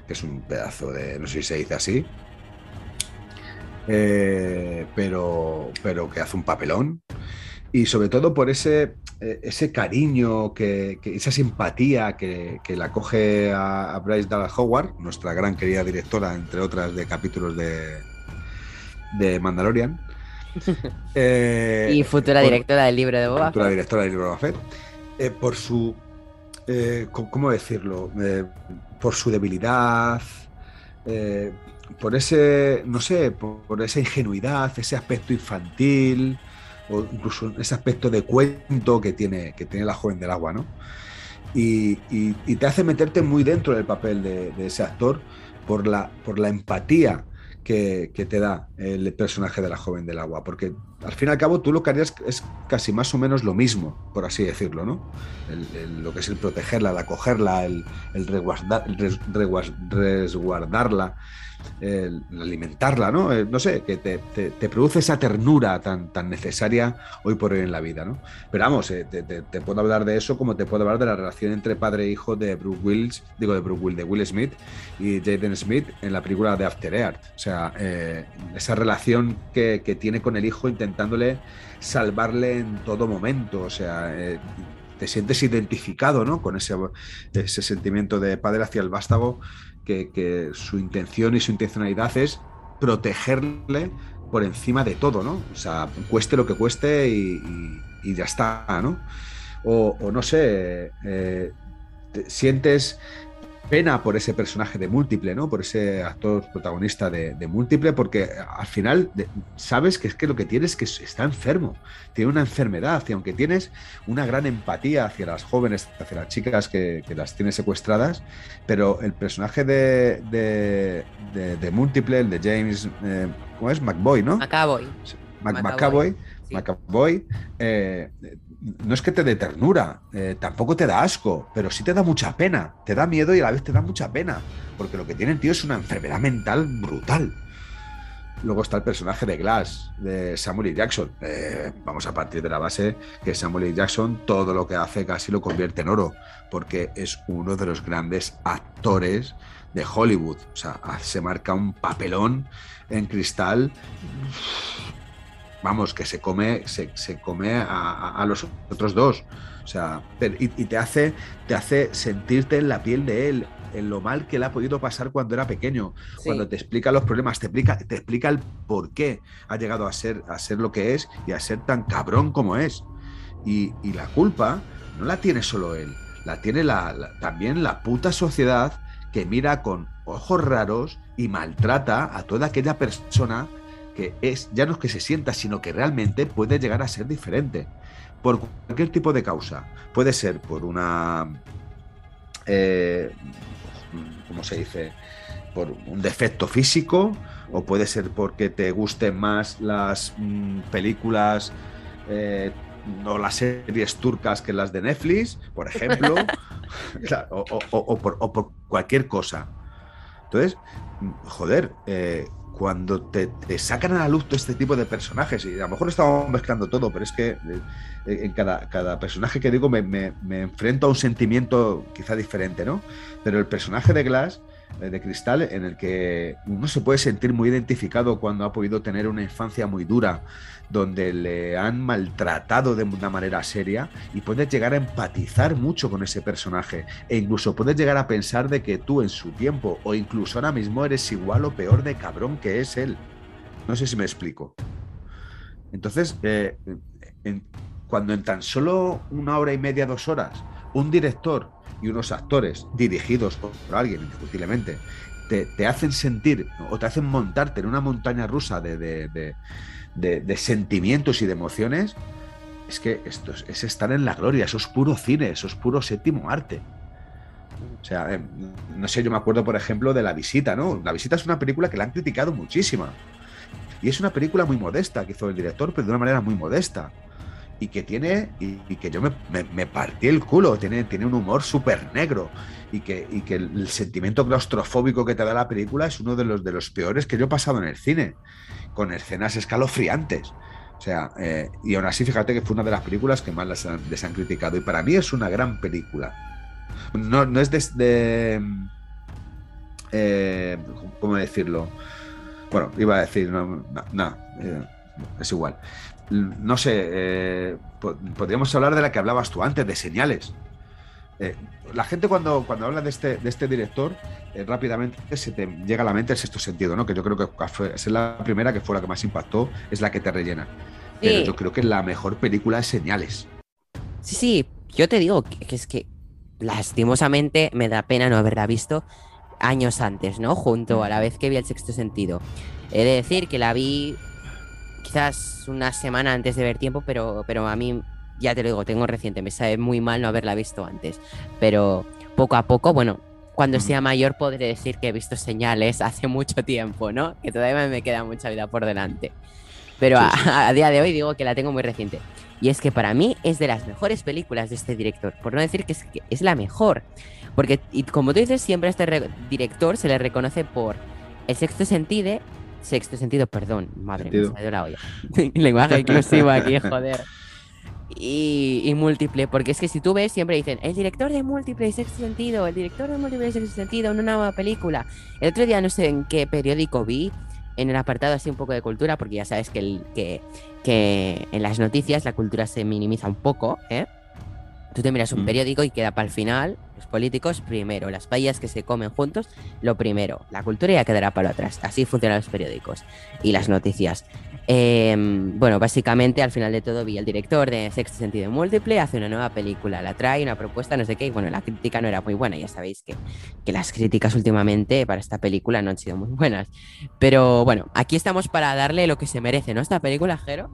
que es un pedazo de, no sé si se dice así, eh, pero, pero que hace un papelón. Y sobre todo por ese, eh, ese cariño, que, que- esa simpatía que, que la coge a, a Bryce Dallas Howard, nuestra gran querida directora, entre otras de capítulos de, de Mandalorian. Eh, y futura por- directora del libro de Boba futura Fett. directora del libro de Boba Fett, eh, por su, eh, ¿cómo decirlo? Por su debilidad, por ese, no sé, por, por esa ingenuidad, ese aspecto infantil, o incluso ese aspecto de cuento que tiene, que tiene la joven del agua, ¿no? Y, y- y te hace meterte muy dentro del papel de, de ese actor por la, por la empatía que, que te da el personaje de la joven del agua, porque al fin y al cabo tú lo que harías es casi más o menos lo mismo, por así decirlo, ¿no? Lo que es el protegerla, el acogerla, el, el resguardarla, el alimentarla, ¿no? Eh, no sé, que te, produce esa ternura tan, tan necesaria hoy por hoy en la vida, ¿no? Pero vamos, eh, te, puedo hablar de eso como te puedo hablar de la relación entre padre e hijo de Brooke Wills, digo de Brooke Will, de Will Smith y Jaden Smith en la película de After Earth. O sea, eh, esa relación que, que tiene con el hijo intentándole salvarle en todo momento. O sea, eh, te sientes identificado ¿no? con ese, ese sentimiento de padre hacia el vástago, que, su intención y su intencionalidad es protegerle por encima de todo, ¿no? O sea, cueste lo que cueste y, ya está, ¿no? O, o no sé, eh, te- sientes pena por ese personaje de múltiple, ¿no? Por ese actor protagonista de, múltiple, porque al final sabes que es que lo que tienes es que está enfermo, tiene una enfermedad, y aunque tienes una gran empatía hacia las jóvenes, hacia las chicas que, las tiene secuestradas, pero el personaje de, de, múltiple, el de James, eh, ¿cómo es? McBoy, ¿no? McAvoy. McAvoy. McAvoy, eh, no es que te dé ternura, eh, tampoco te da asco, pero sí te da mucha pena, te da miedo y a la vez te da mucha pena, porque lo que tiene el tío es una enfermedad mental brutal. Luego está el personaje de Glass, de Samuel L. Jackson. Eh, vamos a partir de la base que Samuel L. Jackson todo lo que hace casi lo convierte en oro, porque es uno de los grandes actores de Hollywood. O sea, se marca un papelón en cristal vamos, que se come, se, come a, los otros dos. O sea, y, te, hace, te hace sentirte en la piel de él, en lo mal que le ha podido pasar cuando era pequeño, cuando te explica los problemas, te explica, te explica el por qué ha llegado a ser, a ser lo que es y a ser tan cabrón como es. Y, la culpa no la tiene solo él, la tiene también la puta sociedad que mira con ojos raros y maltrata a toda aquella persona que es ya no es que se sienta, sino que realmente puede llegar a ser diferente. Por cualquier tipo de causa. Puede ser por una. Eh, ¿Cómo se dice? Por un defecto físico, o puede ser porque te gusten más las mm, películas eh, o las series turcas que las de Netflix, por ejemplo, o, por, cualquier cosa. Entonces, joder, eh, cuando te, sacan a la luz todo este tipo de personajes, y a lo mejor estamos mezclando todo, pero es que eh, en cada, cada, personaje que digo me, me, enfrento a un sentimiento quizá diferente, ¿no? Pero el personaje de Glass eh, de cristal en el que uno se puede sentir muy identificado cuando ha podido tener una infancia muy dura, donde le han maltratado de una manera seria y puedes llegar a empatizar mucho con ese personaje e incluso puedes llegar a pensar de que tú en su tiempo o incluso ahora mismo eres igual o peor de cabrón que es él. No sé si me explico. Entonces, eh, cuando en tan solo una hora y media, dos horas, un director y unos actores dirigidos por, alguien, indiscutiblemente, te, hacen sentir o te hacen montarte en una montaña rusa de, sentimientos y de emociones, es que esto es, estar en la gloria, eso es puro cine, eso es puro séptimo arte. O sea, eh, no sé, yo me acuerdo, por ejemplo, de La Visita, ¿no? La Visita es una película que la han criticado muchísimo. Y es una película muy modesta que hizo el director, pero de una manera muy modesta y que tiene, y, que yo me, me, partí el culo, tiene, tiene un humor súper negro y que, y que el, sentimiento claustrofóbico que te da la película es uno de los, de los peores que yo he pasado en el cine, con escenas escalofriantes. O sea, eh, y aún así, fíjate que fue una de las películas que más las han, les han criticado. Y para mí es una gran película. No, no es de. eh, ¿Cómo decirlo? Bueno, iba a decir, no, no, eh, es igual no sé, eh, podríamos hablar de la que hablabas tú antes, de señales. Eh, la gente cuando, cuando habla de este, de este director, eh, rápidamente se te llega a la mente el sexto sentido, ¿no? Que yo creo que es la primera que fue la que más impactó, es la que te rellena. Pero yo creo que la mejor película es Señales. Sí, sí, yo te digo que, es que lastimosamente me da pena no haberla visto años antes, ¿no? Junto a la vez que vi el sexto sentido. He de decir que la vi quizás una semana antes de ver tiempo, pero, pero a mí, ya te lo digo, tengo reciente, me sabe muy mal no haberla visto antes. Pero poco a poco, bueno, cuando sea mayor podré decir que he visto señales hace mucho tiempo, ¿no? Que todavía me queda mucha vida por delante. Pero a, día de hoy digo que la tengo muy reciente. Y es que para mí es de las mejores películas de este director, por no decir que es, que es la mejor. Porque, y como tú dices, siempre a este director se le reconoce por El sexto sentido, Sexto sentido, perdón, madre mía, se la olla. Lenguaje inclusivo aquí, joder. Y, múltiple, porque es que si tú ves, siempre dicen, el director de múltiple y sexto sentido, el director de múltiple y sexto sentido, una nueva película. El otro día no sé en qué periódico vi, en el apartado así un poco de cultura, porque ya sabes que, el, que, que en las noticias la cultura se minimiza un poco, ¿eh? Tú te miras un Mm. periódico y queda para el final, los políticos primero, las paellas que se comen juntos, lo primero, la cultura ya quedará para atrás. Así funcionan los periódicos y las noticias. Eh, bueno, básicamente al final de todo vi el director de Sexto Sentido Múltiple, hace una nueva película, la trae, una propuesta, no sé qué, y bueno, la crítica no era muy buena, ya sabéis que, que las críticas últimamente para esta película no han sido muy buenas. Pero bueno, aquí estamos para darle lo que se merece, ¿no? Esta película, Jero.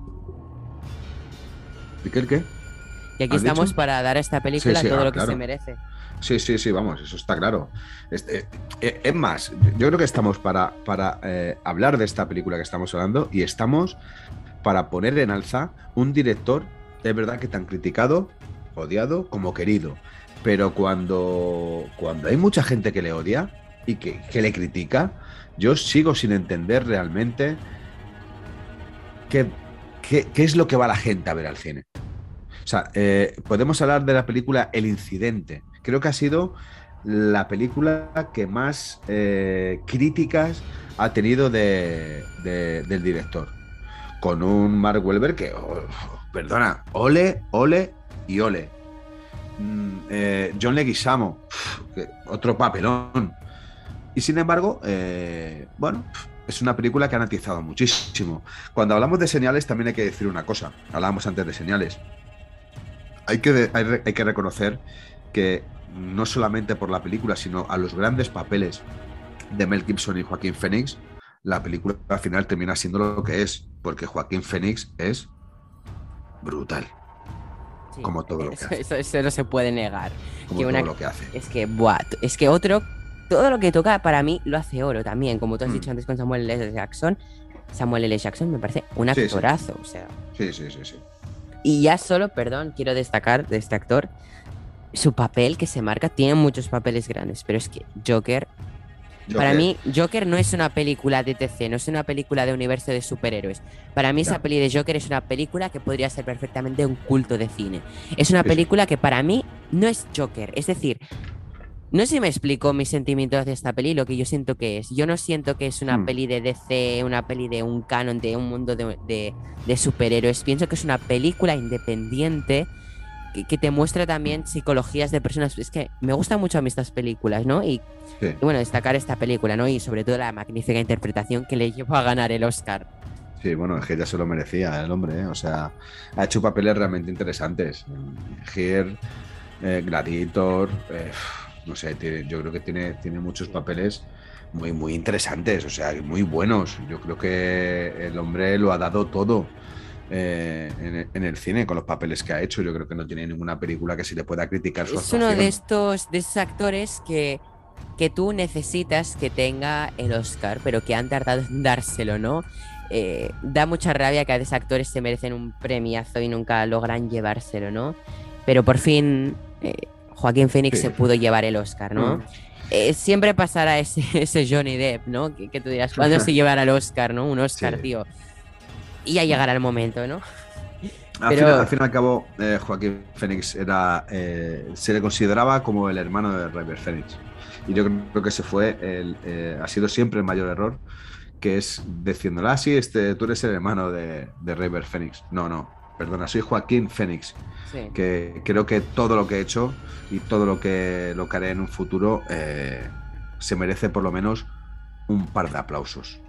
¿Y qué el qué? Y aquí ¿Has estamos dicho? para dar a esta película sí, todo ah, lo que claro. se merece. Sí, sí, sí, vamos, eso está claro. Este, eh, es más, yo creo que estamos para, para eh, hablar de esta película que estamos hablando y estamos para poner en alza un director, es verdad que tan criticado, odiado como querido. Pero cuando, cuando hay mucha gente que le odia y que, que le critica, yo sigo sin entender realmente qué, qué- qué es lo que va la gente a ver al cine. O sea, eh, podemos hablar de la película El Incidente. Creo que ha sido la película que más eh, críticas ha tenido de- de- del director. Con un Mark Welber que, oh, perdona, ole, ole y ole. Mm, eh, John Leguizamo, otro papelón. Y sin embargo, eh, bueno, es una película que han atizado muchísimo. Cuando hablamos de señales, también hay que decir una cosa. Hablábamos antes de señales hay que, hay, hay que reconocer que no solamente por la película, sino a los grandes papeles de Mel Gibson y Joaquín Phoenix, la película al final termina siendo lo que es, porque Joaquín Phoenix es brutal, Sí, Como todo lo que eso, hace. eso- eso no se puede negar. como Que todo una- lo que hace. Es que, buah, t- es que otro, todo lo que toca para mí lo hace oro también. Como tú has Mm. dicho antes con Samuel L. Jackson, Samuel L. Jackson me parece un Sí, sí. actorazo, o sea. Sí, sí, sí, sí. Y ya solo, perdón, quiero destacar de este actor su papel que se marca. Tiene muchos papeles grandes, pero es que Joker, para mí, Joker no es una película de TC, no es una película de universo de superhéroes. Para mí, esa peli de Joker es una película que podría ser perfectamente un culto de cine. Es una sí. película que para mí no es Joker. Es decir, no sé si me explico mis sentimientos hacia esta peli, lo que yo siento que es. Yo no siento que es una Hmm. peli de DC, una peli de un canon, de un mundo de, de- de superhéroes. Pienso que es una película independiente que, que te muestra también psicologías de personas. Es que me gustan mucho a mí estas películas, ¿no? Y, sí. y bueno, destacar esta película, ¿no? Y sobre todo la magnífica interpretación que le llevó a ganar el Oscar. Sí, bueno, es que ya se lo merecía el hombre, ¿eh? o sea, ha hecho papeles realmente interesantes. Here, eh, Gladiator, eh, no sé, tiene- yo creo que tiene, tiene muchos papeles muy, muy interesantes, o sea, muy buenos. Yo creo que el hombre lo ha dado todo eh, en, el- en el cine con los papeles que ha hecho. Yo creo que no tiene ninguna película que se le pueda criticar su Es uno de estos, de esos actores que, que tú necesitas que tenga el Oscar, pero que han tardado en dárselo, ¿no? Eh, da mucha rabia que a veces actores se merecen un premiazo y nunca logran llevárselo, ¿no? Pero por fin eh, Joaquín Phoenix Sí. se pudo llevar el Oscar, ¿no? Mm. Eh, siempre pasará ese, ese Johnny Depp, ¿no? Que, que tú dirás, ¿cuándo se llevará el Oscar, no? Un Oscar, Sí. tío. Y ya llegará el momento, ¿no? Al, Pero- final, al fin y al cabo, eh, Joaquín Phoenix era, eh, se le consideraba como el hermano de River Phoenix. Y yo creo que ese fue el, eh, ha sido siempre el mayor error, que es diciéndole, ah, sí, este, tú eres el hermano de, de River Phoenix. No, no, perdona, soy Joaquín Sí. que creo que todo lo que he hecho y todo lo que, lo que haré en un futuro eh, se merece por lo menos un par de aplausos.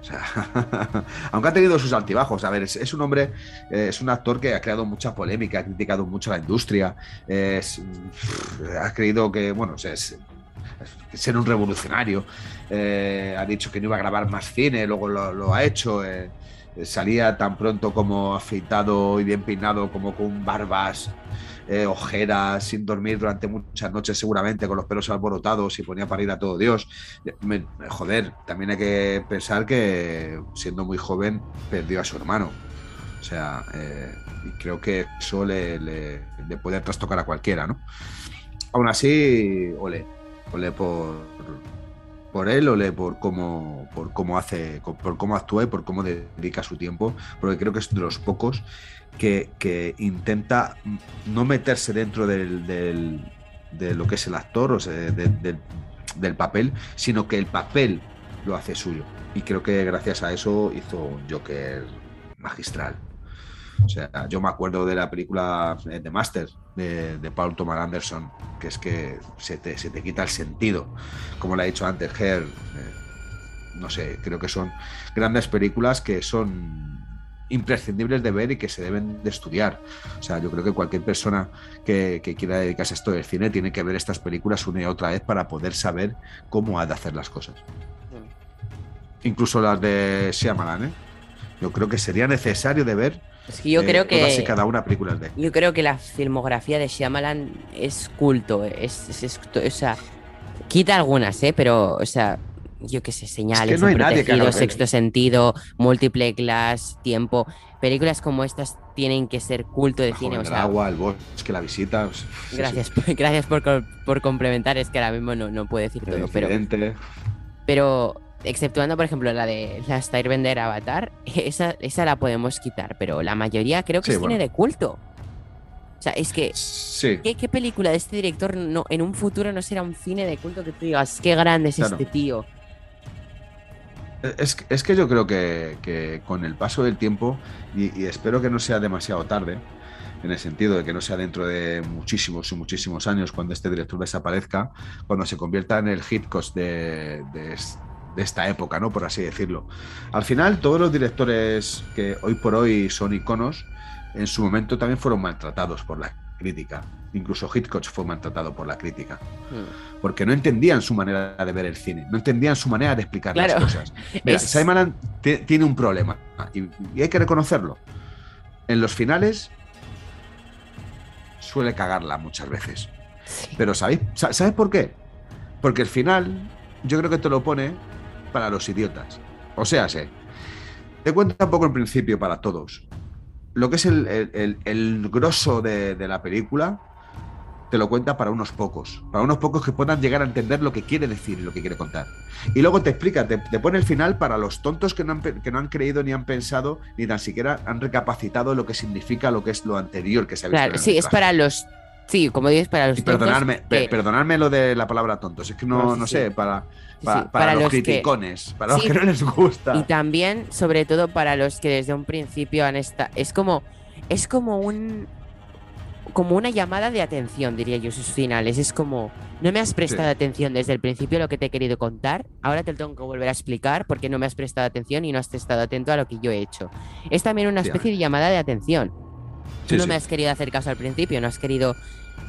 O sea, aunque ha tenido sus altibajos, a ver, es, es un hombre, eh, es un actor que ha creado mucha polémica, ha criticado mucho a la industria, es- ha creído que, bueno, es, ser un revolucionario, eh, ha dicho que no iba a grabar más cine, luego lo, lo ha hecho, salía tan pronto como afeitado y bien peinado, como con barbas, eh, ojeras, sin dormir durante muchas noches seguramente, con los pelos alborotados y ponía para ir a todo Dios. Me- joder, también hay que pensar que siendo muy joven perdió a su hermano. O sea, eh, y creo que eso le- le puede trastocar a cualquiera, ¿no? Aún así, ole, ole por, por él, ole por cómo, por cómo hace, por cómo actúa y por cómo dedica su tiempo, porque creo que es de los pocos que, que intenta no meterse dentro del, del- de lo que es el actor, o sea, de- del, del papel, sino que el papel lo hace suyo. Y creo que gracias a eso hizo un Joker magistral. O sea, yo me acuerdo de la película eh, The Master de, de Paul Thomas Anderson, que es que se te, se te quita el sentido. Como le ha dicho antes, Her, eh, no sé, creo que son grandes películas que son imprescindibles de ver y que se deben de estudiar. O sea, yo creo que cualquier persona que, que quiera dedicarse a esto del cine tiene que ver estas películas una y otra vez para poder saber cómo ha de hacer las cosas. Incluso las de Shyamalan, ¿eh? Yo creo que sería necesario de ver Es que yo eh, creo todas y que. cada una películas de él. Yo creo que la filmografía de Shyamalan es culto. Es, es- es- o sea, quita algunas, ¿eh? Pero, o sea, yo qué sé, señales, no hay nadie que Protegido, él. sexto sentido, múltiple class, tiempo. Películas como estas tienen que ser culto de cine. joven O sea, agua, el bosque, la visita. gracias, por- gracias por, por complementar. Es que ahora mismo no, no puedo decir todo. Pero exceptuando, por ejemplo, la de la Starbender Avatar, esa, esa la podemos quitar, pero la mayoría creo que Sí, es bueno. cine de culto. O sea, es que, Sí. ¿qué, qué película de este director no, en un futuro no será un cine de culto que tú digas, qué grande es Claro. este tío? Es, es que yo creo que, que con el paso del tiempo, y, y espero que no sea demasiado tarde, en el sentido de que no sea dentro de muchísimos y muchísimos años cuando este director desaparezca, cuando se convierta en el Hitchcock de, de, de esta época, ¿no? Por así decirlo. Al final, todos los directores que hoy por hoy son iconos, en su momento también fueron maltratados por la crítica. Incluso Hitchcock fue maltratado por la crítica Hmm. porque no entendían su manera de ver el cine, no entendían su manera de explicar Claro. las cosas. Mira, Es- ti- tiene un problema y, y hay que reconocerlo. En los finales suele cagarla muchas veces. Sí. Pero ¿sabéis, sa- ¿sabes por qué? Porque el final yo creo que te lo pone para los idiotas. O sea, sé, te cuenta un poco el principio para todos. Lo que es el, el- el- el grosso de, de la película, te lo cuenta para unos pocos. Para unos pocos que puedan llegar a entender lo que quiere decir y lo que quiere contar. Y luego te explica, te, te pone el final para los tontos que no, han, que no han creído ni han pensado, ni tan siquiera han recapacitado lo que significa lo que es lo anterior que se ha visto. Claro, sí, es para los. Sí, como dices, para los. Y tontos perdonadme, pe- que- perdonadme lo de la palabra tontos, es que no, No, sí, no sí. sé, para, sí, para, para los, que- criticones, para los Sí. que no les gusta. Y también, sobre todo, para los que desde un principio han estado. Es como. Es como un. Como una llamada de atención, diría yo, sus finales. Es como. No me has prestado atención desde el principio a lo que te he querido contar. Ahora te lo tengo que volver a explicar porque no me has prestado atención y no has estado atento a lo que yo he hecho. Es también una especie de llamada de atención. Tú no me has querido hacer caso al principio, no has querido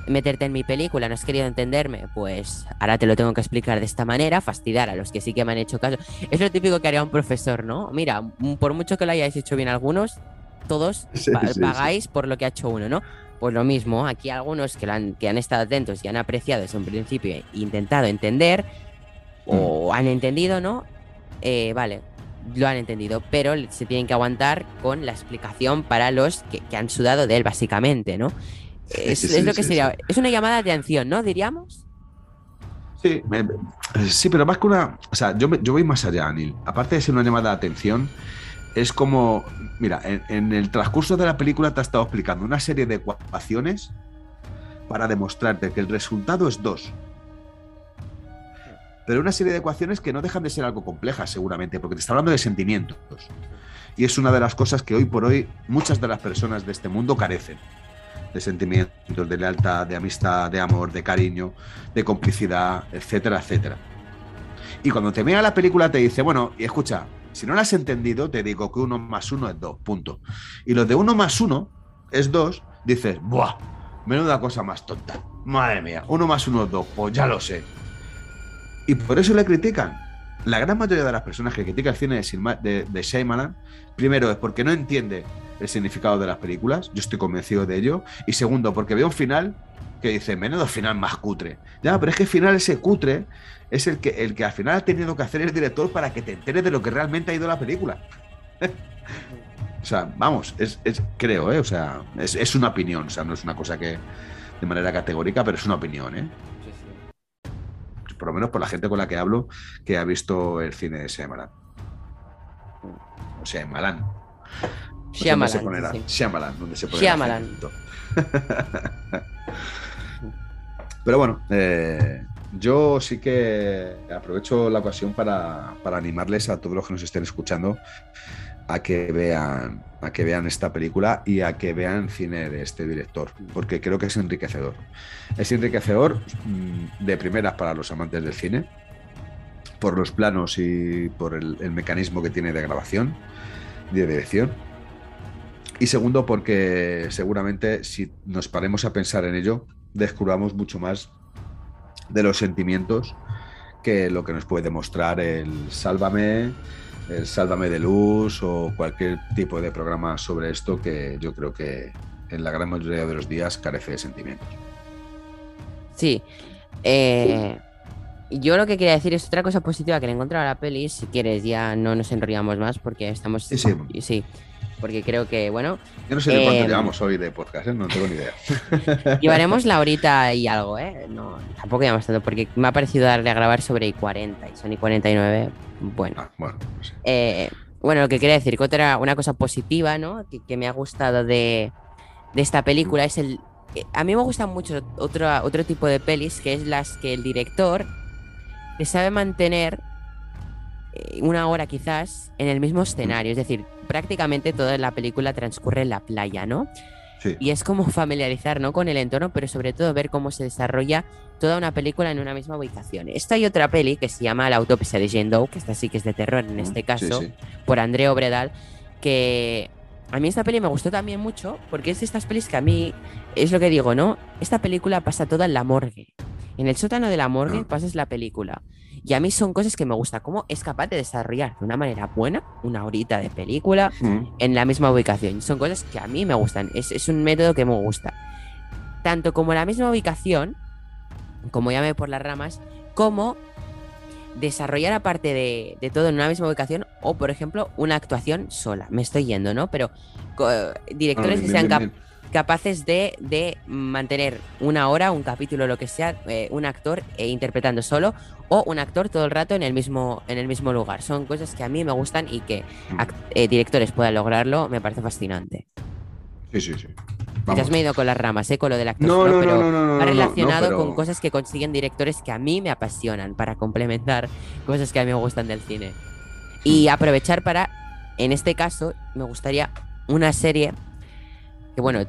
meterte en mi película, no has querido entenderme, pues ahora te lo tengo que explicar de esta manera, fastidiar a los que sí que me han hecho caso. Es lo típico que haría un profesor, ¿no? Mira, m- por mucho que lo hayáis hecho bien algunos, todos Sí, pa- sí, pagáis por lo que ha hecho uno, ¿no? Pues lo mismo, aquí algunos que, han, que han estado atentos y han apreciado desde un principio e intentado entender, o han entendido, ¿no? Eh, vale, lo han entendido, pero se tienen que aguantar con la explicación para los que, que han sudado de él, básicamente, ¿no? Es, sí, es sí, lo que sí, sería. sí. Es una llamada de atención, ¿no? Diríamos. Sí, me- sí, pero más que una. O sea, yo, yo voy más allá, Anil. Aparte de ser una llamada de atención, es como. Mira, en, en el transcurso de la película te ha estado explicando una serie de ecuaciones para demostrarte que el resultado es 2. Pero una serie de ecuaciones que no dejan de ser algo complejas, seguramente, porque te está hablando de sentimientos. Y es una de las cosas que hoy por hoy muchas de las personas de este mundo carecen. De sentimientos, de lealtad, de amistad, de amor, de cariño, de complicidad, etcétera, etcétera. Y cuando te la película te dice, bueno, y escucha, si no la has entendido, te digo que uno más uno es dos, punto. Y los de uno más uno es dos, dices, ¡buah! Menuda cosa más tonta. Madre mía, uno más uno es dos, pues ya lo sé. Y por eso le critican. La gran mayoría de las personas que critican el cine de, Shyamalan, primero es porque no entiende el significado de las películas, yo estoy convencido de ello, y segundo, porque ve un final que dice, menudo final más cutre. Ya, pero es que final ese cutre es el que, el que al final ha tenido que hacer el director para que te enteres de lo que realmente ha ido la película. o sea, vamos, es, es- creo, ¿eh? O sea, es, es una opinión, o sea, no es una cosa que de manera categórica, pero es una opinión, ¿eh? Por lo menos por la gente con la que hablo que ha visto el cine de Shyamalan. O sea, Malan. No sé dónde se Shyamalan, ponerá. sí. Shyamalan, donde se Shyamalan. Pero bueno, eh, yo sí que aprovecho la ocasión para, para animarles a todos los que nos estén escuchando a que vean a que vean esta película y a que vean cine de este director, porque creo que es enriquecedor. Es enriquecedor mm, de primeras para los amantes del cine, por los planos y por el, mecanismo que tiene de grabación, de dirección. Y segundo, porque seguramente si nos paremos a pensar en ello, descubramos mucho más de los sentimientos que lo que nos puede demostrar el Sálvame, el Sálvame de Luz o cualquier tipo de programa sobre esto que yo creo que en la gran mayoría de los días carece de sentimientos. Sí. Eh, yo lo que quería decir es otra cosa positiva que le he encontrado a la peli. Si quieres, ya no nos enrollamos más porque estamos. Sí, sí. sí porque creo que, bueno. Yo no sé ni cuánto eh, llevamos hoy de podcast, ¿eh? no tengo ni idea. Llevaremos la horita y algo, ¿eh? No, tampoco llevamos tanto, porque me ha parecido darle a grabar sobre I-40 y son I-49. Bueno. Ah, bueno, no sé. Eh, bueno, lo que quería decir, que otra una cosa positiva, ¿no? Que, que me ha gustado de, de esta película es el. eh, A mí me gustan mucho otro, otro tipo de pelis, que es las que el director te sabe mantener una hora quizás en el mismo escenario. Es decir, prácticamente toda la película transcurre en la playa, ¿no? Sí. Y es como familiarizar, ¿no? Con el entorno, pero sobre todo ver cómo se desarrolla toda una película en una misma ubicación. Esta y otra peli que se llama La autopsia de Jane Doe, que esta sí que es de terror en este Sí, caso, sí. por André Obredal, que a mí esta peli me gustó también mucho, porque es de estas pelis que a mí, es lo que digo, ¿no? Esta película pasa toda en la morgue. En el sótano de la morgue Ah. pasas la película. Y a mí son cosas que me gusta, cómo es capaz de desarrollar de una manera buena una horita de película Mm. en la misma ubicación. Son cosas que a mí me gustan. Es, es un método que me gusta. Tanto como la misma ubicación, como llame por las ramas, como desarrollar aparte de, de todo en una misma ubicación o, por ejemplo, una actuación sola. Me estoy yendo, ¿no? Pero directores Ah, que sean bien, cap- bien. Capaces de, de mantener una hora, un capítulo, lo que sea, eh, un actor eh, interpretando solo o un actor todo el rato en el mismo, en el mismo lugar. Son cosas que a mí me gustan y que Mm. eh, directores puedan lograrlo, me parece fascinante. Sí, sí, sí. Te has medido con las ramas, ¿eh? con lo del actor, No, solo, no, pero no, no, no, no, no, relacionado no, pero- con cosas que consiguen directores que a mí me apasionan para complementar cosas que a mí me gustan del cine. Y aprovechar para, en este caso, me gustaría una serie que, bueno,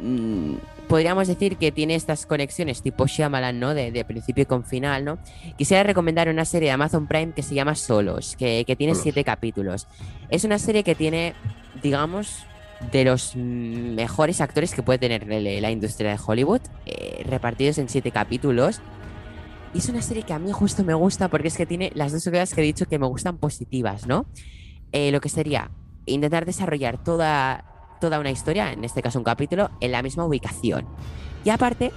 mm, podríamos decir que tiene estas conexiones tipo Shyamalan, ¿no? De, de principio con final, ¿no? Quisiera recomendar una serie de Amazon Prime que se llama Solos, que, que tiene Solos. siete capítulos. Es una serie que tiene, digamos, de los mejores actores que puede tener la, la industria de Hollywood, eh, repartidos en siete capítulos. Y es una serie que a mí justo me gusta porque es que tiene las dos cosas que he dicho que me gustan positivas, ¿no? Eh, lo que sería intentar desarrollar toda, toda una historia, en este caso un capítulo, en la misma ubicación. Y aparte,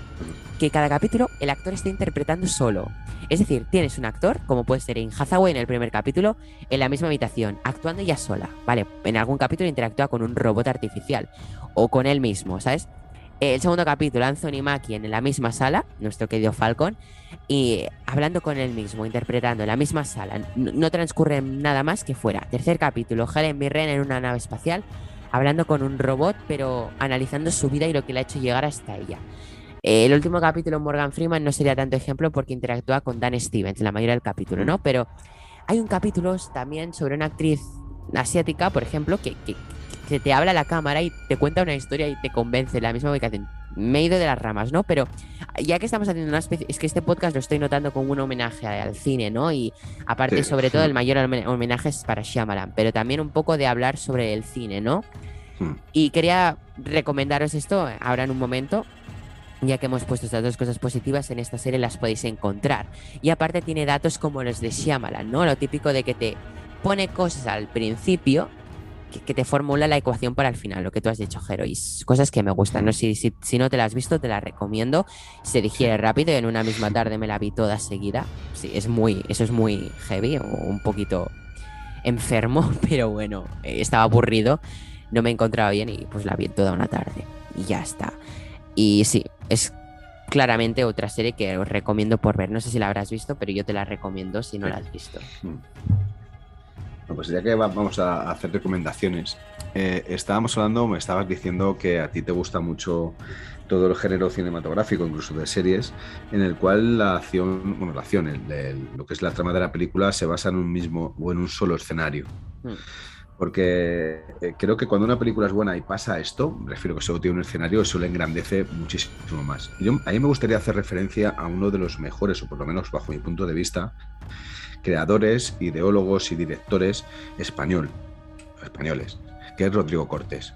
que cada capítulo el actor esté interpretando solo. Es decir, tienes un actor, como puede ser en Hathaway en el primer capítulo, en la misma habitación, actuando ella sola. Vale, en algún capítulo interactúa con un robot artificial o con él mismo, ¿sabes? El segundo capítulo, Anthony Mackie en la misma sala, nuestro querido Falcon, y hablando con él mismo, interpretando en la misma sala. No transcurre nada más que fuera. Tercer capítulo, Helen Mirren en una nave espacial, hablando con un robot, pero analizando su vida y lo que le ha hecho llegar hasta ella. El último capítulo, Morgan Freeman, no sería tanto ejemplo porque interactúa con Dan Stevens en la mayoría del capítulo, ¿no? Pero hay un capítulo también sobre una actriz asiática, por ejemplo, que, que, que te habla a la cámara y te cuenta una historia y te convence en la misma ubicación. Me he ido de las ramas, ¿no? Pero ya que estamos haciendo una especie, es que este podcast lo estoy notando como un homenaje al cine, ¿no? Y aparte, Sí. sobre todo, el mayor homen- homenaje es para Shyamalan, pero también un poco de hablar sobre el cine, ¿no? Hmm. Y quería recomendaros esto ahora en un momento, ya que hemos puesto estas dos cosas positivas en esta serie las podéis encontrar. Y aparte tiene datos como los de Shyamalan, ¿no? Lo típico de que te pone cosas al principio que, que te formula la ecuación para el final, lo que tú has dicho, Jero, y cosas que me gustan, ¿no? Si, si, si no te las has visto, te las recomiendo. Se digiere rápido y en una misma tarde me la vi toda seguida. Sí, es muy, eso es muy heavy, o un poquito enfermo, pero bueno, estaba aburrido, no me encontraba bien y pues la vi toda una tarde. Y ya está. Y sí, es claramente otra serie que os recomiendo por ver. No sé si la habrás visto, pero yo te la recomiendo si no la has visto. Bueno, pues ya que va- vamos a hacer recomendaciones, eh, estábamos hablando, me estabas diciendo que a ti te gusta mucho todo el género cinematográfico, incluso de series, en el cual la acción, bueno, la acción, el- el- lo que es la trama de la película se basa en un mismo o en un solo escenario. Hmm. Porque eh, creo que cuando una película es buena y pasa esto, refiero que solo tiene un escenario, eso le engrandece muchísimo más. Yo, a mí me gustaría hacer referencia a uno de los mejores, o por lo menos bajo mi punto de vista, creadores, ideólogos y directores español, españoles, que es Rodrigo Cortés.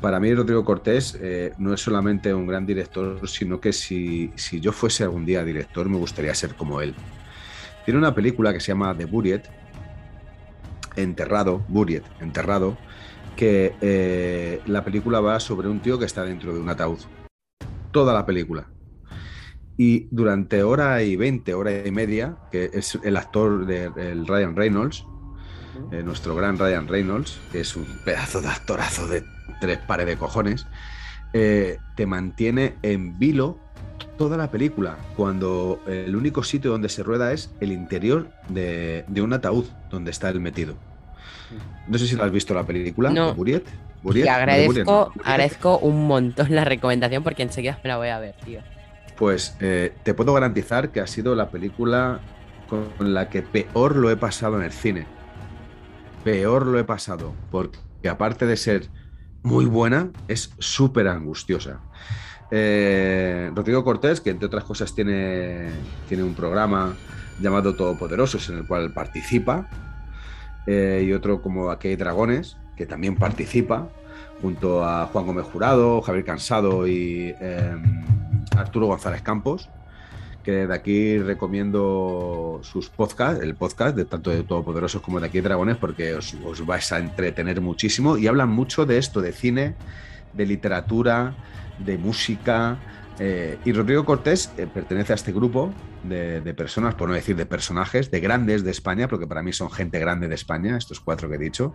Para mí Rodrigo Cortés eh, no es solamente un gran director, sino que si, si yo fuese algún día director me gustaría ser como él. Tiene una película que se llama The Buried, Enterrado, Buried, Enterrado, que eh, la película va sobre un tío que está dentro de un ataúd. Toda la película. Y durante hora y veinte, hora y media, que es el actor de el Ryan Reynolds, eh, nuestro gran Ryan Reynolds, que es un pedazo de actorazo de tres pares de cojones, eh, te mantiene en vilo toda la película, cuando el único sitio donde se rueda es el interior de, un ataúd donde está él metido. No sé si lo has visto la película, no. Buriet. Y agradezco, agradezco un montón la recomendación porque enseguida me la voy a ver, tío. Pues eh, te puedo garantizar que ha sido la película con la que peor lo he pasado en el cine. Peor lo he pasado, porque aparte de ser muy buena, es súper angustiosa. Eh, Rodrigo Cortés, que entre otras cosas tiene, tiene un programa llamado Todopoderosos en el cual participa, eh, y otro como Aquí hay dragones, que también participa, junto a Juan Gómez Jurado, Javier Cansado y em, Arturo González Campos, que de aquí recomiendo sus podcasts, el podcast de tanto de Todopoderosos como de Aquí dragones, porque os, os vais a entretener muchísimo y hablan mucho de esto, de cine, de literatura, de música. Eh, y Rodrigo Cortés eh, pertenece a este grupo de, personas, por no decir de personajes, de grandes de España, porque para mí son gente grande de España, estos cuatro que he dicho.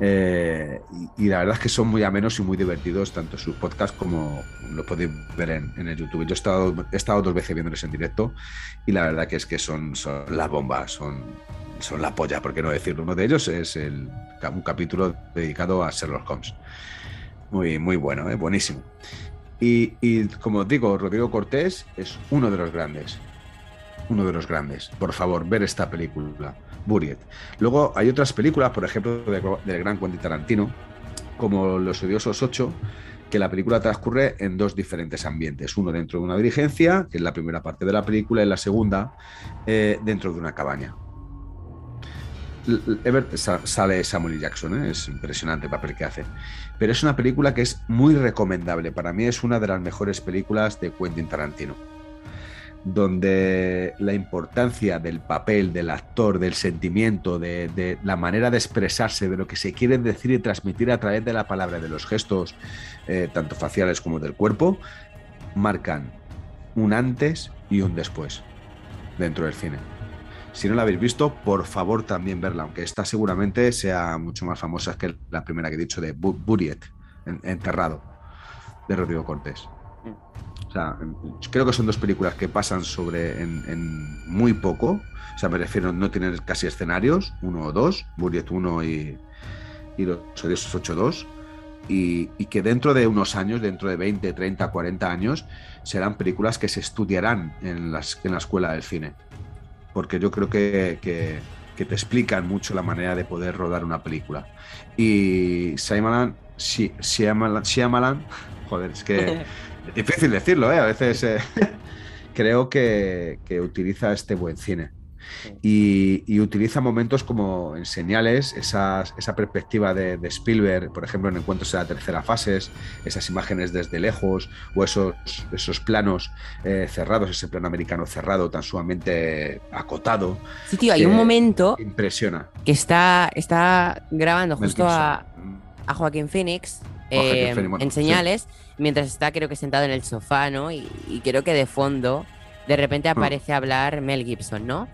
Eh, y, la verdad es que son muy amenos y muy divertidos, tanto sus podcasts como lo podéis ver en, el YouTube. Yo he estado, he estado dos veces viéndoles en directo y la verdad que es que son, son las bombas, son, son la polla, por qué no decirlo. Uno de ellos es el, un capítulo dedicado a Sherlock Holmes. Muy, muy bueno, ¿eh? buenísimo. Y, y, como digo, Rodrigo Cortés es uno de los grandes. Uno de los grandes. Por favor, ver esta película, Luego hay otras películas, por ejemplo, del gran Quentin Tarantino, como Los Odiosos 8, que la película transcurre en dos diferentes ambientes. Uno dentro de una dirigencia, que es la primera parte de la película, y la segunda eh, dentro de una cabaña sale Samuel Jackson, ¿eh? es impresionante el papel que hace. Pero es una película que es muy recomendable. Para mí es una de las mejores películas de Quentin Tarantino. Donde la importancia del papel, del actor, del sentimiento, de, la manera de expresarse, de lo que se quiere decir y transmitir a través de la palabra, de los gestos, eh, tanto faciales como del cuerpo, marcan un antes y un después dentro del cine. Si no la habéis visto, por favor también verla, aunque esta seguramente sea mucho más famosa que la primera que he dicho de Buriet, Enterrado, de Rodrigo Cortés. O sea, creo que son dos películas que pasan sobre en, muy poco. O sea, me refiero, no tienen casi escenarios, uno o dos, Buriet 1 y, y Los Odiosos 8-2. Y, y, que dentro de unos años, dentro de 20, 30, 40 años, serán películas que se estudiarán en, las, en la escuela del cine porque yo creo que, te explican mucho la manera de poder rodar una película. Y Shyamalan, sí, Shyamalan, joder, es que es difícil decirlo, ¿eh? a veces eh, creo que, que utiliza este buen cine y, utiliza momentos como en señales, esa perspectiva de, Spielberg, por ejemplo, en encuentros en la tercera fase, esas imágenes desde lejos o esos, esos planos eh, cerrados, ese plano americano cerrado, tan sumamente acotado. Sí, tío, hay un momento. Impresiona. Que está, está grabando justo a, Joaquín Phoenix. Eh, en señales, mientras está creo que sentado en el sofá, ¿no? Y, y creo que de fondo de repente hmm. aparece a hablar Mel Gibson, ¿no?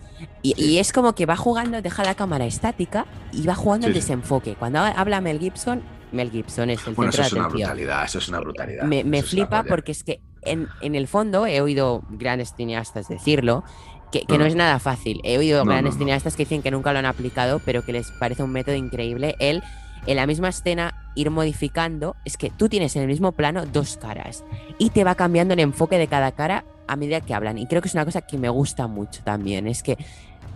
Y, es como que va jugando, deja la cámara estática y va jugando el desenfoque. Cuando habla Mel Gibson, Mel Gibson es el bueno, eso es una brutalidad, eso es una brutalidad. Me, flipa porque es que en, el fondo he oído grandes cineastas decirlo, que, no hmm. es nada fácil. He oído grandes cineastas que dicen que nunca lo han aplicado, pero que les parece un método increíble. Él, en la misma escena, ir modificando, es que tú tienes en el mismo plano dos caras y te va cambiando el enfoque de cada cara a medida que hablan. Y creo que es una cosa que me gusta mucho también. Es que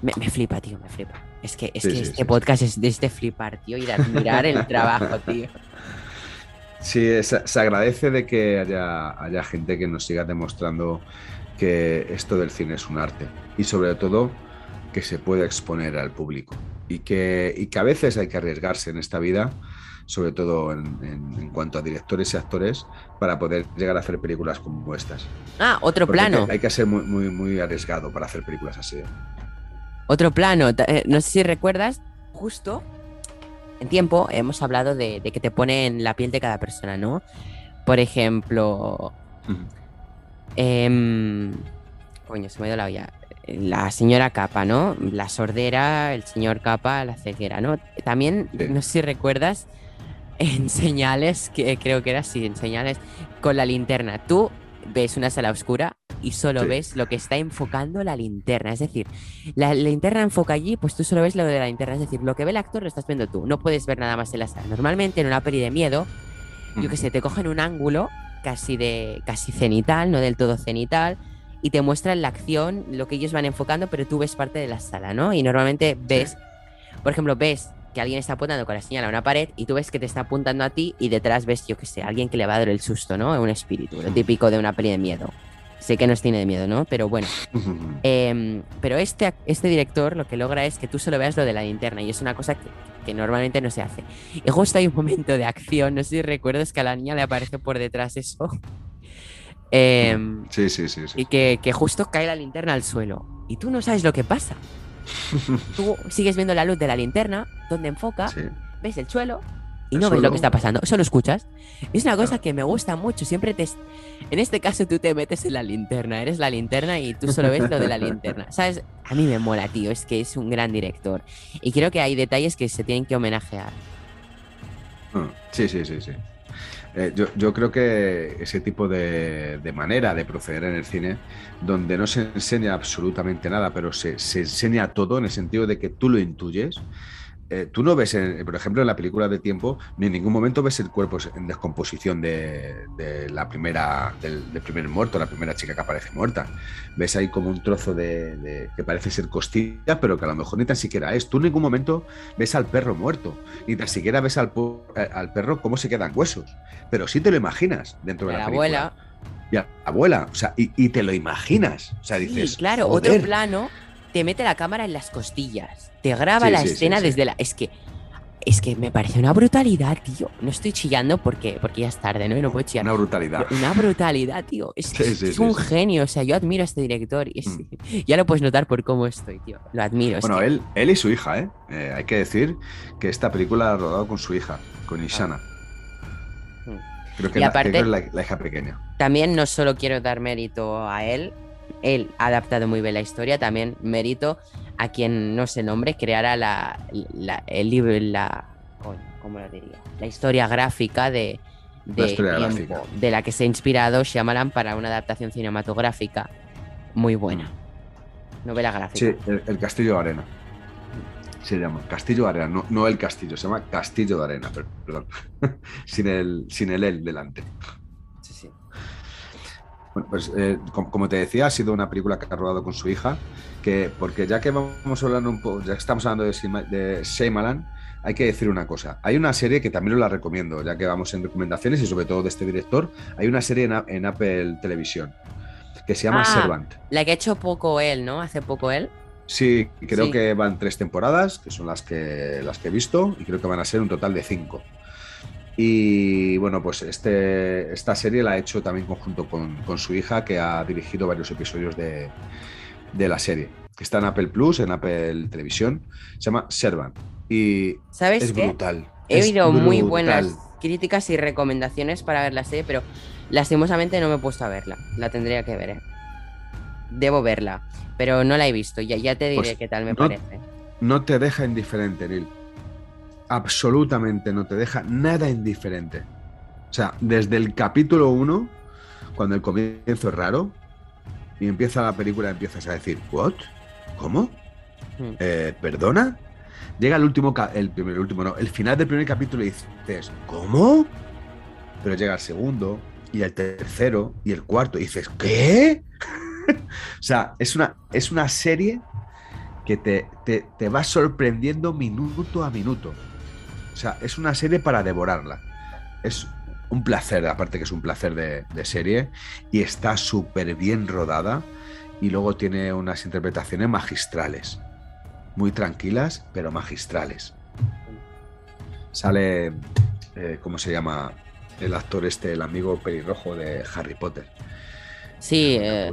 me, flipa, tío, me flipa. Es que, es Sí, que sí, este sí, podcast es de este flipar, tío, y de admirar el trabajo, tío. Sí, se, se agradece de que haya, haya gente que nos siga demostrando que esto del cine es un arte y sobre todo que se puede exponer al público y que, y que a veces hay que arriesgarse en esta vida, sobre todo en, en- en cuanto a directores y actores, para poder llegar a hacer películas como estas. Ah, otro Porque plano. Hay que ser muy, muy, muy arriesgado para hacer películas así. ¿eh? Otro plano, eh, no sé si recuerdas, justo en tiempo hemos hablado de, de que te pone en la piel de cada persona, ¿no? Por ejemplo, em, coño, se me ha ido la olla. La señora Capa, ¿no? La sordera, el señor Capa, la ceguera, ¿no? También, Sí. no sé si recuerdas, en señales, que creo que era así, en señales, con la linterna. Tú ves una sala oscura y solo Sí. ves lo que está enfocando la linterna. Es decir, la linterna enfoca allí, pues tú solo ves lo de la linterna. Es decir, lo que ve el actor lo estás viendo tú. No puedes ver nada más en la sala. Normalmente en una peli de miedo, yo que sé, te cogen un ángulo casi de casi cenital, no del todo cenital, y te muestran la acción, lo que ellos van enfocando, pero tú ves parte de la sala, ¿no? Y normalmente ves, por ejemplo, ves que alguien está apuntando con la señal a una pared y tú ves que te está apuntando a ti y detrás ves, yo que sé, alguien que le va a dar el susto, ¿no? Un espíritu, lo típico de una peli de miedo. Sé que no es cine de miedo, ¿no? Pero bueno. Em, pero este, este director lo que logra es que tú solo veas lo de la linterna y es una cosa que, que normalmente no se hace. Y justo hay un momento de acción, no sé si recuerdas que a la niña le aparece por detrás eso. Em, Sí, sí, sí. sí. y que, que justo cae la linterna al suelo. Y tú no sabes lo que pasa. Tú sigues viendo la luz de la linterna, donde enfoca, Sí. ves el suelo y El no ves lo suelo. que está pasando, solo escuchas. Es una cosa que me gusta mucho, siempre te... En este caso tú te metes en la linterna, eres la linterna y tú solo ves lo de la linterna. ¿Sabes? A mí me mola, tío, es que es un gran director. Y creo que hay detalles que se tienen que homenajear. Ah, Sí, sí, sí, sí. Eh, yo, yo creo que ese tipo de, de manera de proceder en el cine, donde no se enseña absolutamente nada, pero se, se enseña todo en el sentido de que tú lo intuyes. Eh, tú no ves, en- por ejemplo, en la película de tiempo, ni en ningún momento ves el cuerpo en descomposición de, de la primera, del, del primer muerto, la primera chica que aparece muerta. Ves ahí como un trozo de, de- que parece ser costilla, pero que a lo mejor ni tan siquiera es. Tú en ningún momento ves al perro muerto, ni tan siquiera ves al, eh, al perro cómo se quedan huesos. Pero sí te lo imaginas dentro de la, la película. abuela. Y a la abuela, o sea, y, y te lo imaginas. O sea, Sí, dices. claro, "Joder". otro plano te mete la cámara en las costillas. Te graba Sí, la sí, escena sí. desde la. Es que. Es que me parece una brutalidad, tío. No estoy chillando porque, porque ya es tarde, ¿no? Y no puedo chillar. Una brutalidad. Una brutalidad, tío. Es, Sí, es- sí, es sí, un genio. O sea, yo admiro a este director. Y es- Mm. ya lo puedes notar por cómo estoy, tío. Lo admiro. es Bueno, que- él, él y su hija, ¿eh? Eh, Hay que decir que esta película la ha rodado con su hija, con Ishana. Mm. Creo que, Y la, aparte- creo que es la, la hija pequeña. También no solo quiero dar mérito a él. Él ha adaptado muy bien la historia. También mérito a quien no se nombre creara la, la- el libro, la. ¿Cómo lo diría? La historia gráfica de. de La historia Tiempo, gráfica. de la que se ha inspirado Shyamalan para una adaptación cinematográfica muy buena. Novela gráfica. Sí, el, el Castillo de Arena. Se llama Castillo de Arena, no, no el castillo, se llama Castillo de Arena, per- perdón. sin, el, sin el él delante. Bueno, pues eh, com- como te decía, ha sido una película que ha rodado con su hija, que porque ya que vamos hablando un poco, ya que estamos hablando de, Sima- de Shyamalan, hay que decir una cosa. Hay una serie que también os la recomiendo, ya que vamos en recomendaciones y sobre todo de este director. Hay una serie en, Apple Televisión que se llama Ah. Servant. La que ha hecho poco él, ¿no? Hace poco él. Sí, creo Sí. que van tres temporadas, que son las que, las que he visto, y creo que van a ser un total de cinco. Y bueno, pues este, esta serie la ha hecho también conjunto con, con su hija, que ha dirigido varios episodios de, de la serie. Está en Apple Plus, en Apple Televisión. Se llama Servant. Y ¿Sabes es qué? brutal. He oído muy buenas críticas y recomendaciones para ver la serie, pero lastimosamente no me he puesto a verla. La tendría que ver, ¿eh? Debo verla, pero no la he visto. Ya, ya te diré Pues qué tal me no- parece. No te deja indiferente, Neil. Absolutamente no te deja nada indiferente. O sea, desde el capítulo 1, cuando el comienzo es raro, y empieza la película, empiezas a decir, ¿what? ¿Cómo? Hmm. Eh, ¿Perdona? Llega el último, el primer, el último, no, el final del primer capítulo y dices, ¿cómo? Pero llega el segundo, y el tercero, y el cuarto, y dices, ¿qué? o sea, es una, es una serie que te, te, te va sorprendiendo minuto a minuto. O sea, es una serie para devorarla. Es un placer, aparte que es un placer de, de serie, y está súper bien rodada, y luego tiene unas interpretaciones magistrales. Muy tranquilas, pero magistrales. Sale, eh, ¿cómo se llama? El actor este, el amigo pelirrojo de Harry Potter. Sí, eh,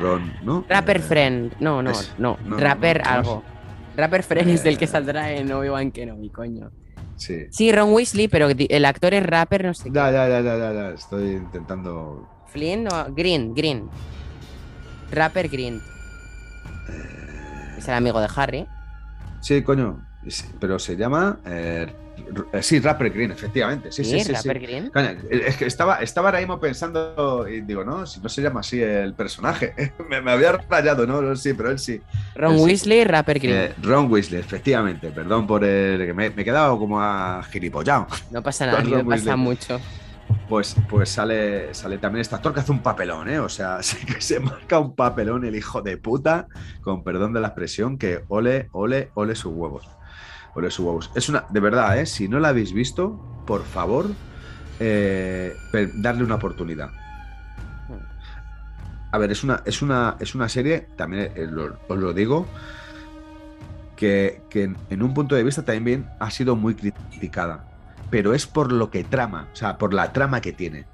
Ron, ¿no? Rapper Eh, Friend. No, no, es- no. no, Rapper no, ¿cómo algo. Rapper Friend es el que Eh. saldrá en Obi-Wan Kenobi, coño. Sí. Sí, Ron Weasley, pero el actor es rapper, no sé qué. Ya, ya, ya, ya, ya, Estoy intentando. Flynn o Green, Green. Rapper Green. Es el amigo de Harry. Sí, coño. Pero se llama. eh, eh, sí, Rapper Green, efectivamente. Sí, sí, sí. sí. Rapper Green. Coño, es que estaba, estaba ahora mismo pensando y digo, no, si no se llama así el personaje. me, me había rayado, ¿no? Sí, pero él sí. Ron sí. Weasley, Rapper Green. Eh, Ron Weasley, efectivamente. Perdón por el que me, me he quedado como a gilipollado. No pasa nada, me pasa mucho. Pues, pues sale, sale también este actor que hace un papelón, ¿eh? O sea, que se marca un papelón el hijo de puta, con perdón de la expresión, que ole, ole, ole sus huevos. Ole sus huevos. Es una, de verdad, ¿eh? Si no la habéis visto, por favor, eh, darle una oportunidad. A ver, es una, es una, es una serie, también eh, lo- os lo digo, que, que en- en un punto de vista también ha sido muy criticada. Pero es por lo que trama, o sea, por la trama que tiene.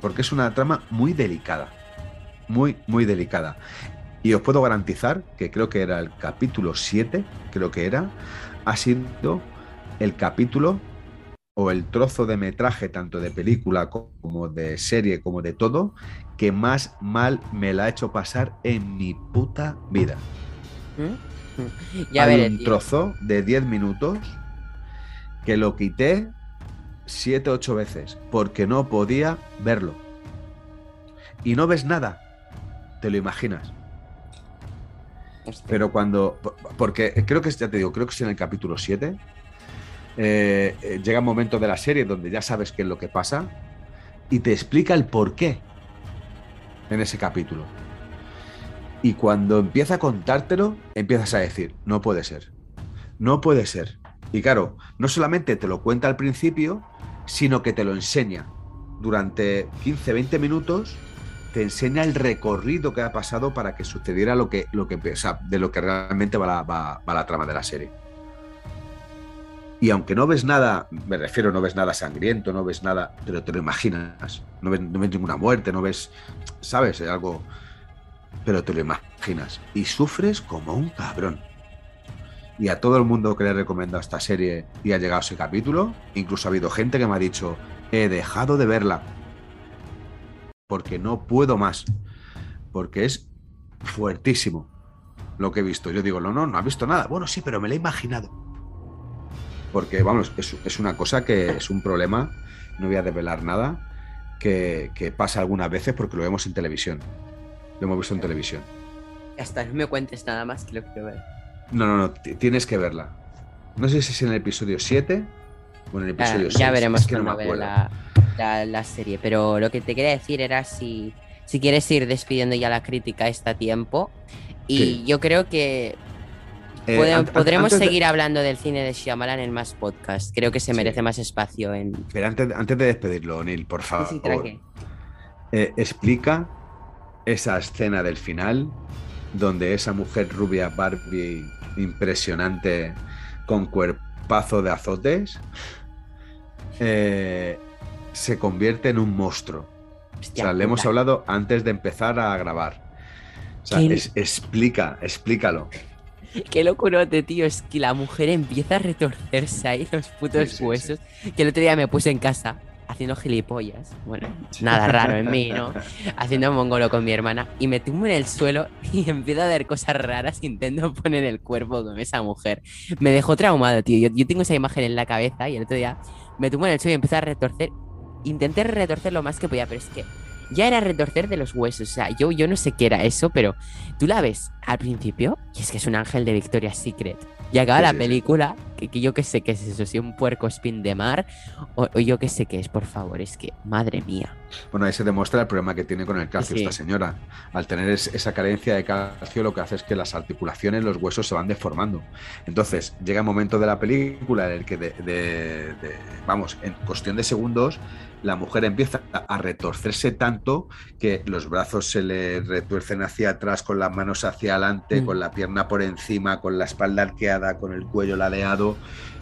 Porque es una trama muy delicada. Muy, muy delicada. Y os puedo garantizar que creo que era el capítulo 7, creo que era, ha sido el capítulo o el trozo de metraje, tanto de película como de serie, como de todo, que más mal me la ha hecho pasar en mi puta vida. ¿Mm? Ya Hay veré, un tío. trozo de 10 minutos que lo quité 7, 8 veces porque no podía verlo. Y no ves nada, te lo imaginas. Hostia. Pero cuando. por- Porque creo que, ya te digo, creo que es en el capítulo 7. eh, eh, llega un momento de la serie donde ya sabes qué es lo que pasa y te explica el por qué en ese capítulo. Y cuando empieza a contártelo, empiezas a decir, no puede ser, no puede ser. Y claro, no solamente te lo cuenta al principio, sino que te lo enseña. Durante 15, 20 minutos te enseña el recorrido que ha pasado para que sucediera lo que, lo que de lo que realmente va la, va- la trama de la serie. Y aunque no ves nada, me refiero, no ves nada sangriento, no ves nada, pero te lo imaginas. No ves, no ninguna muerte, no ves, ¿sabes? Algo, pero te lo imaginas. Y sufres como un cabrón. Y a todo el mundo que le he recomendado esta serie y ha llegado ese capítulo, incluso ha habido gente que me ha dicho, he dejado de verla porque no puedo más, porque es fuertísimo lo que he visto. Yo digo, no, no, no ha visto nada. Bueno, sí, pero me lo he imaginado. Porque, vamos, es, es una cosa que es un problema, no voy a develar nada, que, que pasa algunas veces porque lo vemos en televisión. Lo hemos visto en televisión. Ya está, no me cuentes nada más que lo quiero ver. No, no, no, ti- tienes que verla. No sé si es en el episodio 7 o en el Ya, episodio ya 6. veremos es que no me acuerdo. la, la- la serie. Pero lo que te quería decir era si, si quieres ir despidiendo ya la crítica está tiempo. Y Sí. yo creo que Eh, podremos de- seguir hablando del cine de Shyamalan en más podcasts. Creo que se Sí. merece más espacio en... Pero antes, antes de despedirlo, Neil, por favor. Sí, eh, explica esa escena del final donde esa mujer rubia Barbie impresionante con cuerpazo de azotes eh, se convierte en un monstruo. O sea, le hemos hablado antes de empezar a grabar. O sea, es- explica, explícalo. Qué locurote, tío. Es que la mujer empieza a retorcerse ahí los putos Sí, sí, sí. huesos. Que el otro día me puse en casa haciendo gilipollas. Bueno, nada raro en mí, ¿no? Haciendo mongolo con mi hermana. Y me tumbo en el suelo y empiezo a ver cosas raras. Intento poner el cuerpo con esa mujer. Me dejó traumado, tío. Yo, yo tengo esa imagen en la cabeza y el otro día me tumbo en el suelo y empecé a retorcer. Intenté retorcer lo más que podía, pero es que ya era retorcer de los huesos. O sea, yo, yo no sé qué era eso, pero tú la ves al principio y es que es un ángel de Victoria's Secret. Y acaba Sí, la sí, película que, que yo qué sé qué es eso, si un puerco spin de mar o, o yo qué sé qué es, por favor, es que, madre mía. Bueno, ahí se demuestra el problema que tiene con el calcio Sí. esta señora. Al tener es- esa carencia de calcio, lo que hace es que las articulaciones, los huesos se van deformando. Entonces, llega un momento de la película en el que, de, de- de- vamos, en cuestión de segundos, la mujer empieza a retorcerse tanto que los brazos se le retuercen hacia atrás, con las manos hacia adelante, Mm. con la pierna por encima, con la espalda arqueada, con el cuello ladeado.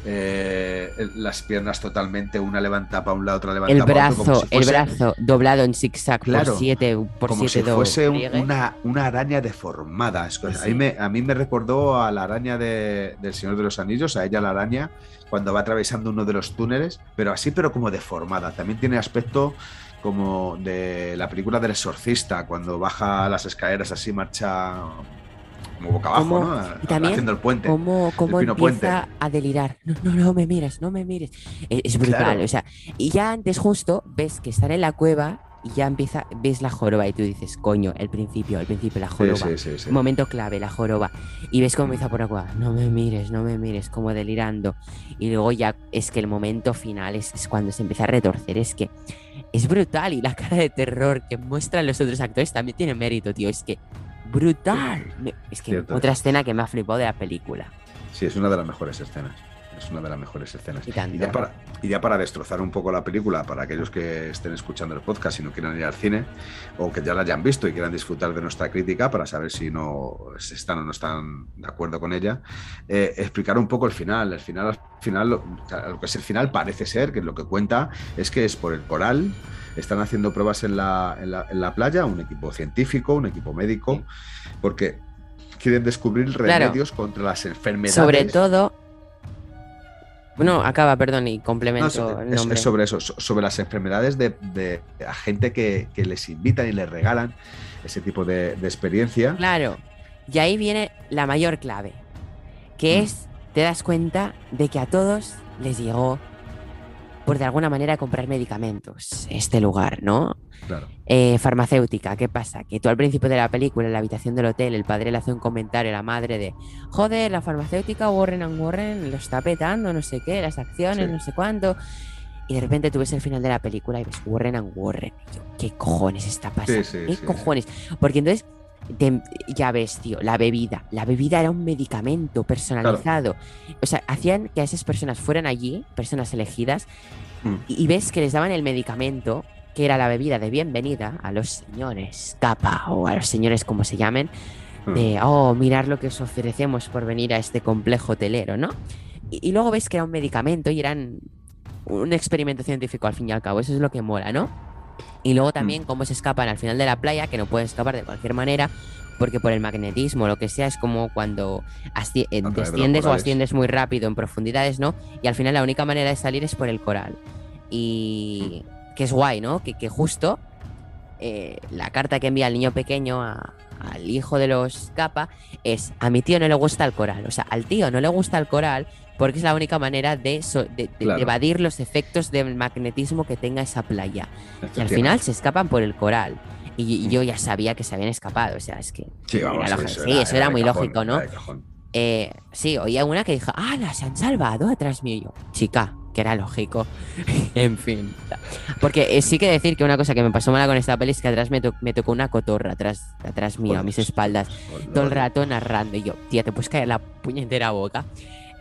eh, las piernas totalmente, una levanta para un lado, otra levanta El para otro, brazo, si el brazo doblado en zigzag Claro, por 7 por como si 7 fuese un- una, una araña deformada. Es que Sí. ahí me- a mí me recordó a la araña de- del Señor de los Anillos, a ella la araña, cuando va atravesando uno de los túneles, pero así, pero como deformada. También tiene aspecto como de la película del exorcista, cuando baja las escaleras así, marcha como boca abajo, Como- ¿no? y también Haciendo el puente. ¿Cómo, cómo Pino empieza a delirar? No, no, no me mires, no me mires. Es, es brutal, Claro. o sea, y ya antes justo ves que están en la cueva y ya empieza, ves la joroba y tú dices, coño, el principio, el principio, la joroba. sí, sí, sí. Momento clave, la joroba. Y ves cómo empieza por cueva. No me mires, no me mires, como delirando. Y luego ya es que el momento final es, es cuando se empieza a retorcer. Es que es brutal. Y la cara de terror que muestran los otros actores también tiene mérito, tío. Es que brutal. Es que Cierto. otra escena que me ha flipado de la película. Sí, es una de las mejores escenas. Es una de las mejores escenas. Y tanto. ya, para, y ya para destrozar un poco la película, para aquellos que estén escuchando el podcast y no quieran ir al cine, o que ya la hayan visto y quieran disfrutar de nuestra crítica para saber si no si están o no están de acuerdo con ella, eh, explicar un poco el final. El final, al final, lo, lo que es el final parece ser que lo que cuenta es que es por el coral. Están haciendo pruebas en la, en la, en la playa, un equipo científico, un equipo médico, porque quieren descubrir Claro. remedios contra las enfermedades. Sobre todo. Bueno, acaba, perdón, y No, complemento es, el es sobre eso, so- sobre las enfermedades de, de a gente que, que les invitan y les regalan ese tipo de, de experiencia. Claro. Y ahí viene la mayor clave. Que Mm. es, te das cuenta de que a todos les llegó, por de alguna manera, comprar medicamentos. Este lugar, ¿no? Claro. Eh, farmacéutica, ¿qué pasa? Que tú al principio de la película, en la habitación del hotel, el padre le hace un comentario a la madre de joder, la farmacéutica Warren and Warren lo está petando, no sé qué, las acciones, Sí. no sé cuánto. Y de repente tú ves el final de la película y ves Warren and Warren. Y yo, ¿qué cojones está pasando? sí, ¿Qué cojones? Porque entonces ya ves, tío, la bebida. La bebida era un medicamento personalizado. O sea, hacían que esas personas fueran allí, personas elegidas, Mm. y, y ves que les daban el medicamento, que era la bebida de bienvenida a los señores capa o a los señores como se llamen, Mm. de, oh, mirar lo que os ofrecemos por venir a este complejo hotelero, ¿no? Y, y luego ves que era un medicamento y eran un experimento científico al fin y al cabo, eso es lo que mola, ¿no? Y luego también cómo se escapan al final de la playa, que no pueden escapar de cualquier manera, porque por el magnetismo o lo que sea, es como cuando eh, desciendes o asciendes muy rápido en profundidades, ¿no? Y al final la única manera de salir es por el coral. Y que es guay, ¿no? Que, que justo eh, la carta que envía el niño pequeño a- al hijo de los capa es a mi tío no le gusta el coral. O sea, al tío no le gusta el coral porque es la única manera de, so- de- de- de Claro. evadir los efectos del magnetismo que tenga esa playa. Y al final se escapan por el coral. Y, y yo ya sabía que se habían escapado. O sea, es que. Sí, vamos, era eso Sí, eso era muy cajón, lógico, ¿no? era. Eh, sí, oía una que dijo, ¡ah, se han salvado atrás mío! Y yo, chica, que era lógico. en fin. Porque eh, sí que decir que una cosa que me pasó mala con esta peli es que atrás me, to- me tocó una cotorra atrás, atrás mío, a mis espaldas, todo el rato narrando. Y yo, tía, te puedes caer la puñetera boca.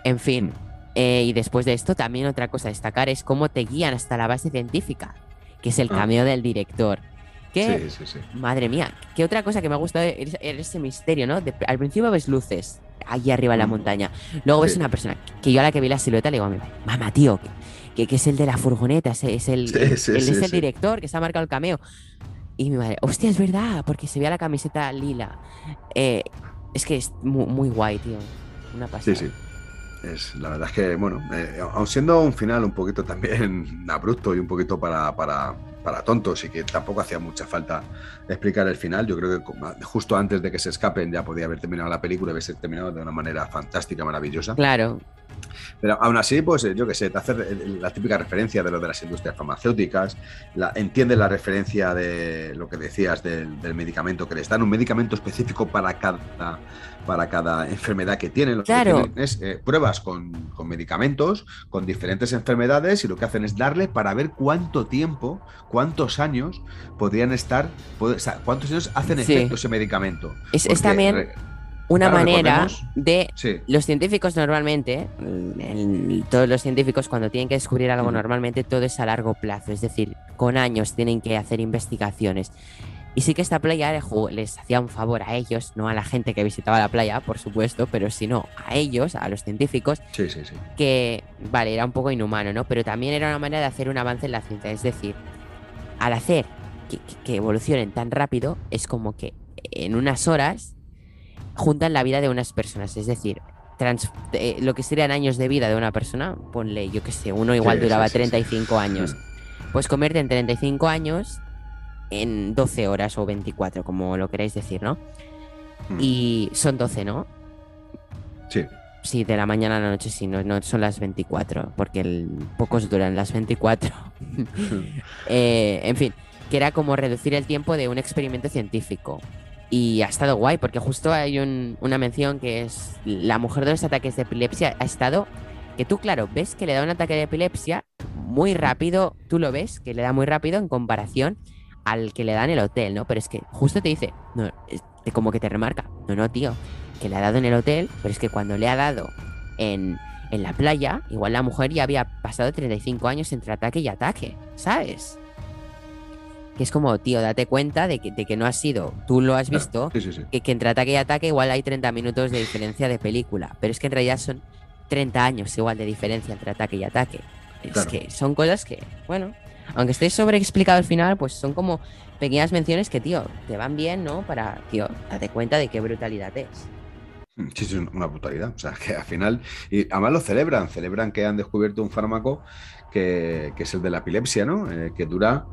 En fin. eh, y después de esto, también otra cosa a destacar es cómo te guían hasta la base científica, que es el Ah. cameo del director. Que Sí, sí, sí. Madre mía, que otra cosa que me ha gustado es, es ese misterio, ¿no? De- al principio ves luces allí arriba en la Mm. montaña. Luego ves una persona que yo a la que vi la silueta le digo a mi madre, mamá, tío, que, que, que es el de la furgoneta, es el, es el director que se ha marcado el cameo. Y mi madre, hostia, es verdad, porque se veía la camiseta lila. Eh, es que es muy, muy guay, tío. Una pasada. Sí, sí. Es, la verdad es que, bueno, eh, aun siendo un final un poquito también abrupto y un poquito para, para, para tontos y que tampoco hacía mucha falta explicar el final, yo creo que justo antes de que se escapen ya podía haber terminado la película y haberse terminado de una manera fantástica, maravillosa. Claro, Pero aún así, pues yo qué sé, te hace la típica referencia de lo de las industrias farmacéuticas, la, entiende la referencia de lo que decías del, medicamento que les dan, un medicamento específico para cada, para cada enfermedad que tienen. Lo claro. que es eh, pruebas con, con, medicamentos, con diferentes enfermedades, y lo que hacen es darle para ver cuánto tiempo, cuántos años podrían estar, o sea, cuántos años hacen efecto ese medicamento. Es, es también una manera de los científicos normalmente, todos los científicos cuando tienen que descubrir algo normalmente todo es a largo plazo, es decir, con años tienen que hacer investigaciones. Y sí que esta playa les hacía un favor a ellos, no a la gente que visitaba la playa, por supuesto, pero sino a ellos, a los científicos, sí, sí, sí. que, vale, era un poco inhumano, ¿no? Pero también era una manera de hacer un avance en la ciencia, es decir, al hacer que evolucionen tan rápido, es como que en unas horas juntan la vida de unas personas. Es decir, eh, lo que serían años de vida de una persona, ponle, yo que sé, uno igual duraba 35 años. Pues convierte en 35 años en 12 horas o 24, como lo queréis decir, ¿no? Hmm. Y son 12, ¿no? Sí. Sí, de la mañana a la noche, sí, no, no son las 24, porque pocos duran las 24. Eh, en fin, que era como reducir el tiempo de un experimento científico. Y ha estado guay, porque justo hay una mención que es la mujer de los ataques de epilepsia ha estado, que tú, claro, ves que le da un ataque de epilepsia muy rápido, tú lo ves, que le da muy rápido en comparación al que le da en el hotel, ¿no? Pero es que justo te dice, no, como que te remarca, no, no, tío, que le ha dado en el hotel, pero es que cuando le ha dado en, en la playa, igual la mujer ya había pasado 35 años entre ataque y ataque, ¿sabes? Que es como, tío, date cuenta de que, de que no has sido, tú lo has visto, Que, que entre ataque y ataque igual hay 30 minutos de diferencia de película, pero es que en realidad son 30 años igual de diferencia entre ataque y ataque. Es que son cosas que, bueno, aunque esté sobreexplicado al final, pues son como pequeñas menciones que, tío, te van bien, ¿no? Para, tío, date cuenta de qué brutalidad es. Mm, sí, sí, una brutalidad. O sea, que al final, y además lo celebran, celebran que han descubierto un fármaco que, que es el de la epilepsia, ¿no? Eh, que dura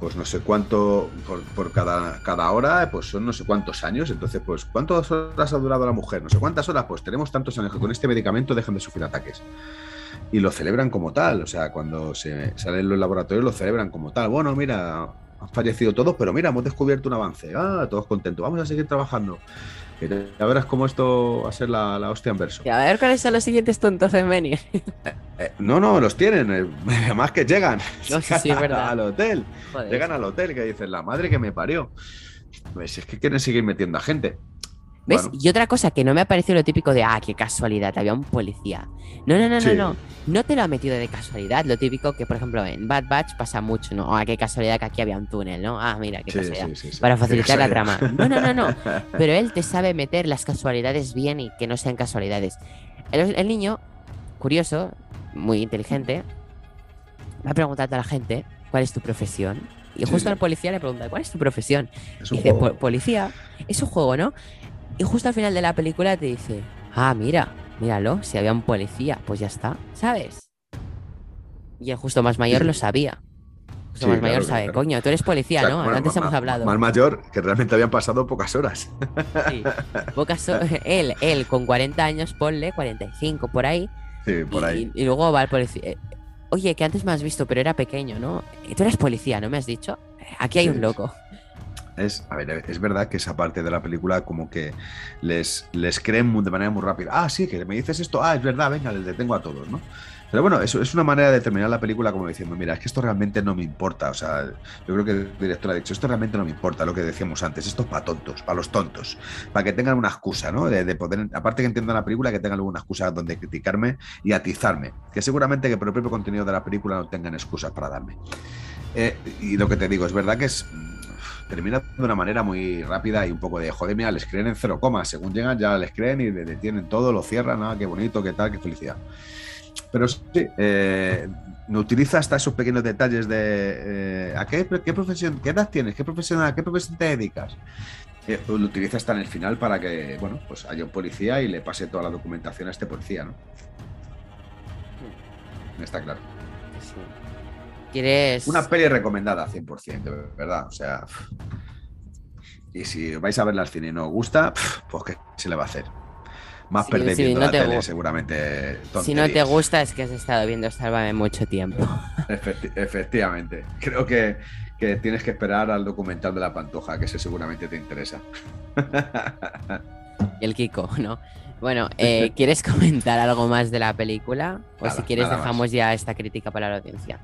pues no sé cuánto por, cada, cada, hora, pues son no sé cuántos años. Entonces, pues, ¿cuántas horas ha durado la mujer? No sé cuántas horas, pues tenemos tantos años que con este medicamento dejan de sufrir ataques. Y lo celebran como tal. O sea, cuando se salen los laboratorios lo celebran como tal. Bueno, mira, han fallecido todos, pero mira, hemos descubierto un avance. Ah, todos contentos. Vamos a seguir trabajando. Ya verás cómo esto va a ser la, la hostia en verso. Y a ver cuáles son los siguientes tontos en venir. Eh, eh, no, no, los tienen. Eh, además que llegan. No, sí, sí, verdad. al hotel. Llegan al hotel que dicen, la madre que me parió. Pues es que quieren seguir metiendo a gente. ¿Ves? Y otra cosa que no me ha parecido lo típico de, ah, qué casualidad, había un policía. No, no, no, no, no. No te lo ha metido de casualidad. Lo típico que, por ejemplo, en Bad Batch pasa mucho, ¿no? Ah, qué casualidad que aquí había un túnel, ¿no? Ah, mira, qué casualidad. Para facilitar la trama. No, no, no, no. Pero él te sabe meter las casualidades bien y que no sean casualidades. El, niño, curioso, muy inteligente, va a preguntar a la gente cuál es tu profesión. Y justo al policía le pregunta, ¿cuál es tu profesión? y dice, policía, es un juego, ¿no? Y justo al final de la película te dice, ah, mira, míralo, si había un policía, pues ya está, ¿sabes? Y el justo más mayor lo sabía. Justo más mayor sabe, coño, tú eres policía, ¿no? Antes hemos hablado. Más mayor, que realmente habían pasado pocas horas. Sí, pocas horas. Él, él, con 40 años, ponle, 45 por ahí. Sí, por ahí. Y, luego va el policía. Eh, oye, que antes me has visto, pero era pequeño, ¿no? Tú eres policía, ¿no me has dicho? Aquí hay un loco. Es, a ver, es verdad que esa parte de la película como que les, les creen de manera muy rápida. Ah, sí, que me dices esto. Ah, es verdad, venga, les detengo a todos, ¿no? Pero bueno, eso es una manera de terminar la película como diciendo, mira, es que esto realmente no me importa. O sea, yo creo que el director ha dicho, esto realmente no me importa, lo que decíamos antes, esto es para tontos, para los tontos, para que tengan una excusa, ¿no? De, poder, aparte que entiendan la película, que tengan alguna excusa donde criticarme y atizarme. Que seguramente que por el propio contenido de la película no tengan excusas para darme. Eh, y lo que te digo, es verdad que es termina de una manera muy rápida y un poco de, joder, mira, les creen en cero coma, según llegan ya les creen y detienen todo, lo cierran, ah, qué bonito, qué tal, qué felicidad. Pero sí, eh, utiliza hasta esos pequeños detalles de eh, ¿a qué, profesión, qué edad tienes, qué profesión, a qué profesión te dedicas. Eh, lo utiliza hasta en el final para que, bueno, pues haya un policía y le pase toda la documentación a este policía, ¿no? Está claro. ¿Quieres...? Una peli recomendada 100%, de verdad. O sea... Y si vais a verla al cine y no os gusta, pues ¿qué se le va a hacer? Más Sí, perder sí, viendo no la te tele, gu- seguramente. Si no te gusta es que has estado viendo Sálvame mucho tiempo. Efecti- efectivamente. Creo que, que tienes que esperar al documental de la Pantoja, que ese seguramente te interesa. Y el Kiko, ¿no? Bueno, eh, ¿quieres comentar algo más de la película? O Nada, si quieres más. dejamos ya esta crítica para la audiencia.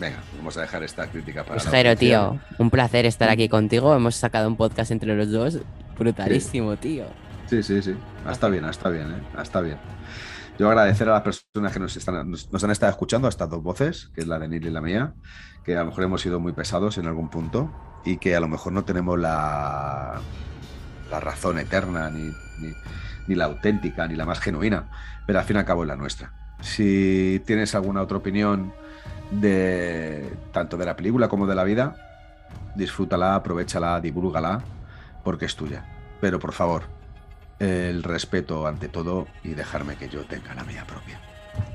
Venga, vamos a dejar esta crítica para Pues audiencia. tío, un placer estar aquí contigo. Hemos sacado un podcast entre los dos. Brutalísimo, tío. Sí, sí, sí. Está bien, está bien, ¿eh? Está bien. Yo agradecer a las personas que nos, están, nos, nos han estado escuchando, a estas dos voces, que es la de Neil y la mía, que a lo mejor hemos sido muy pesados en algún punto y que a lo mejor no tenemos la, la razón eterna, ni, ni- ni la auténtica, ni la más genuina, pero al fin y al cabo es la nuestra. Si tienes alguna otra opinión de tanto de la película como de la vida, disfrútala, aprovechala, divúlgala, porque es tuya. Pero por favor, el respeto ante todo y dejarme que yo tenga la mía propia.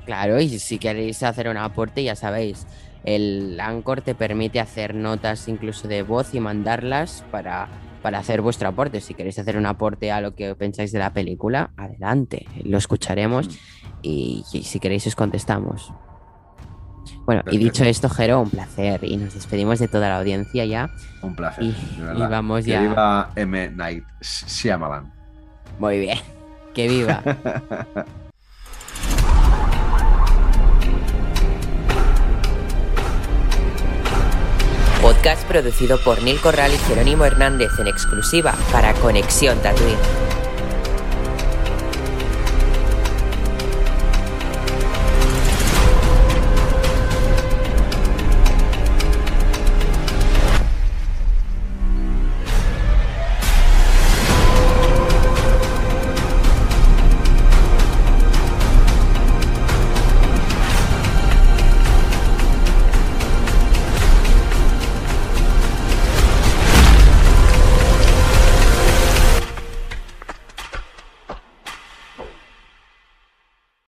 Claro, y si queréis hacer un aporte, ya sabéis, el Anchor te permite hacer notas incluso de voz y mandarlas para, para hacer vuestro aporte. Si queréis hacer un aporte a lo que pensáis de la película, adelante, lo escucharemos y, y si queréis os contestamos. Bueno, y dicho esto, Jero, un placer y nos despedimos de toda la audiencia ya. Un placer. Y- de y verdad. vamos que ya. viva M. Night Shyamalan. Muy bien, que viva. Podcast producido por Neil Corral y Jerónimo Hernández en exclusiva para Conexión Tatuín.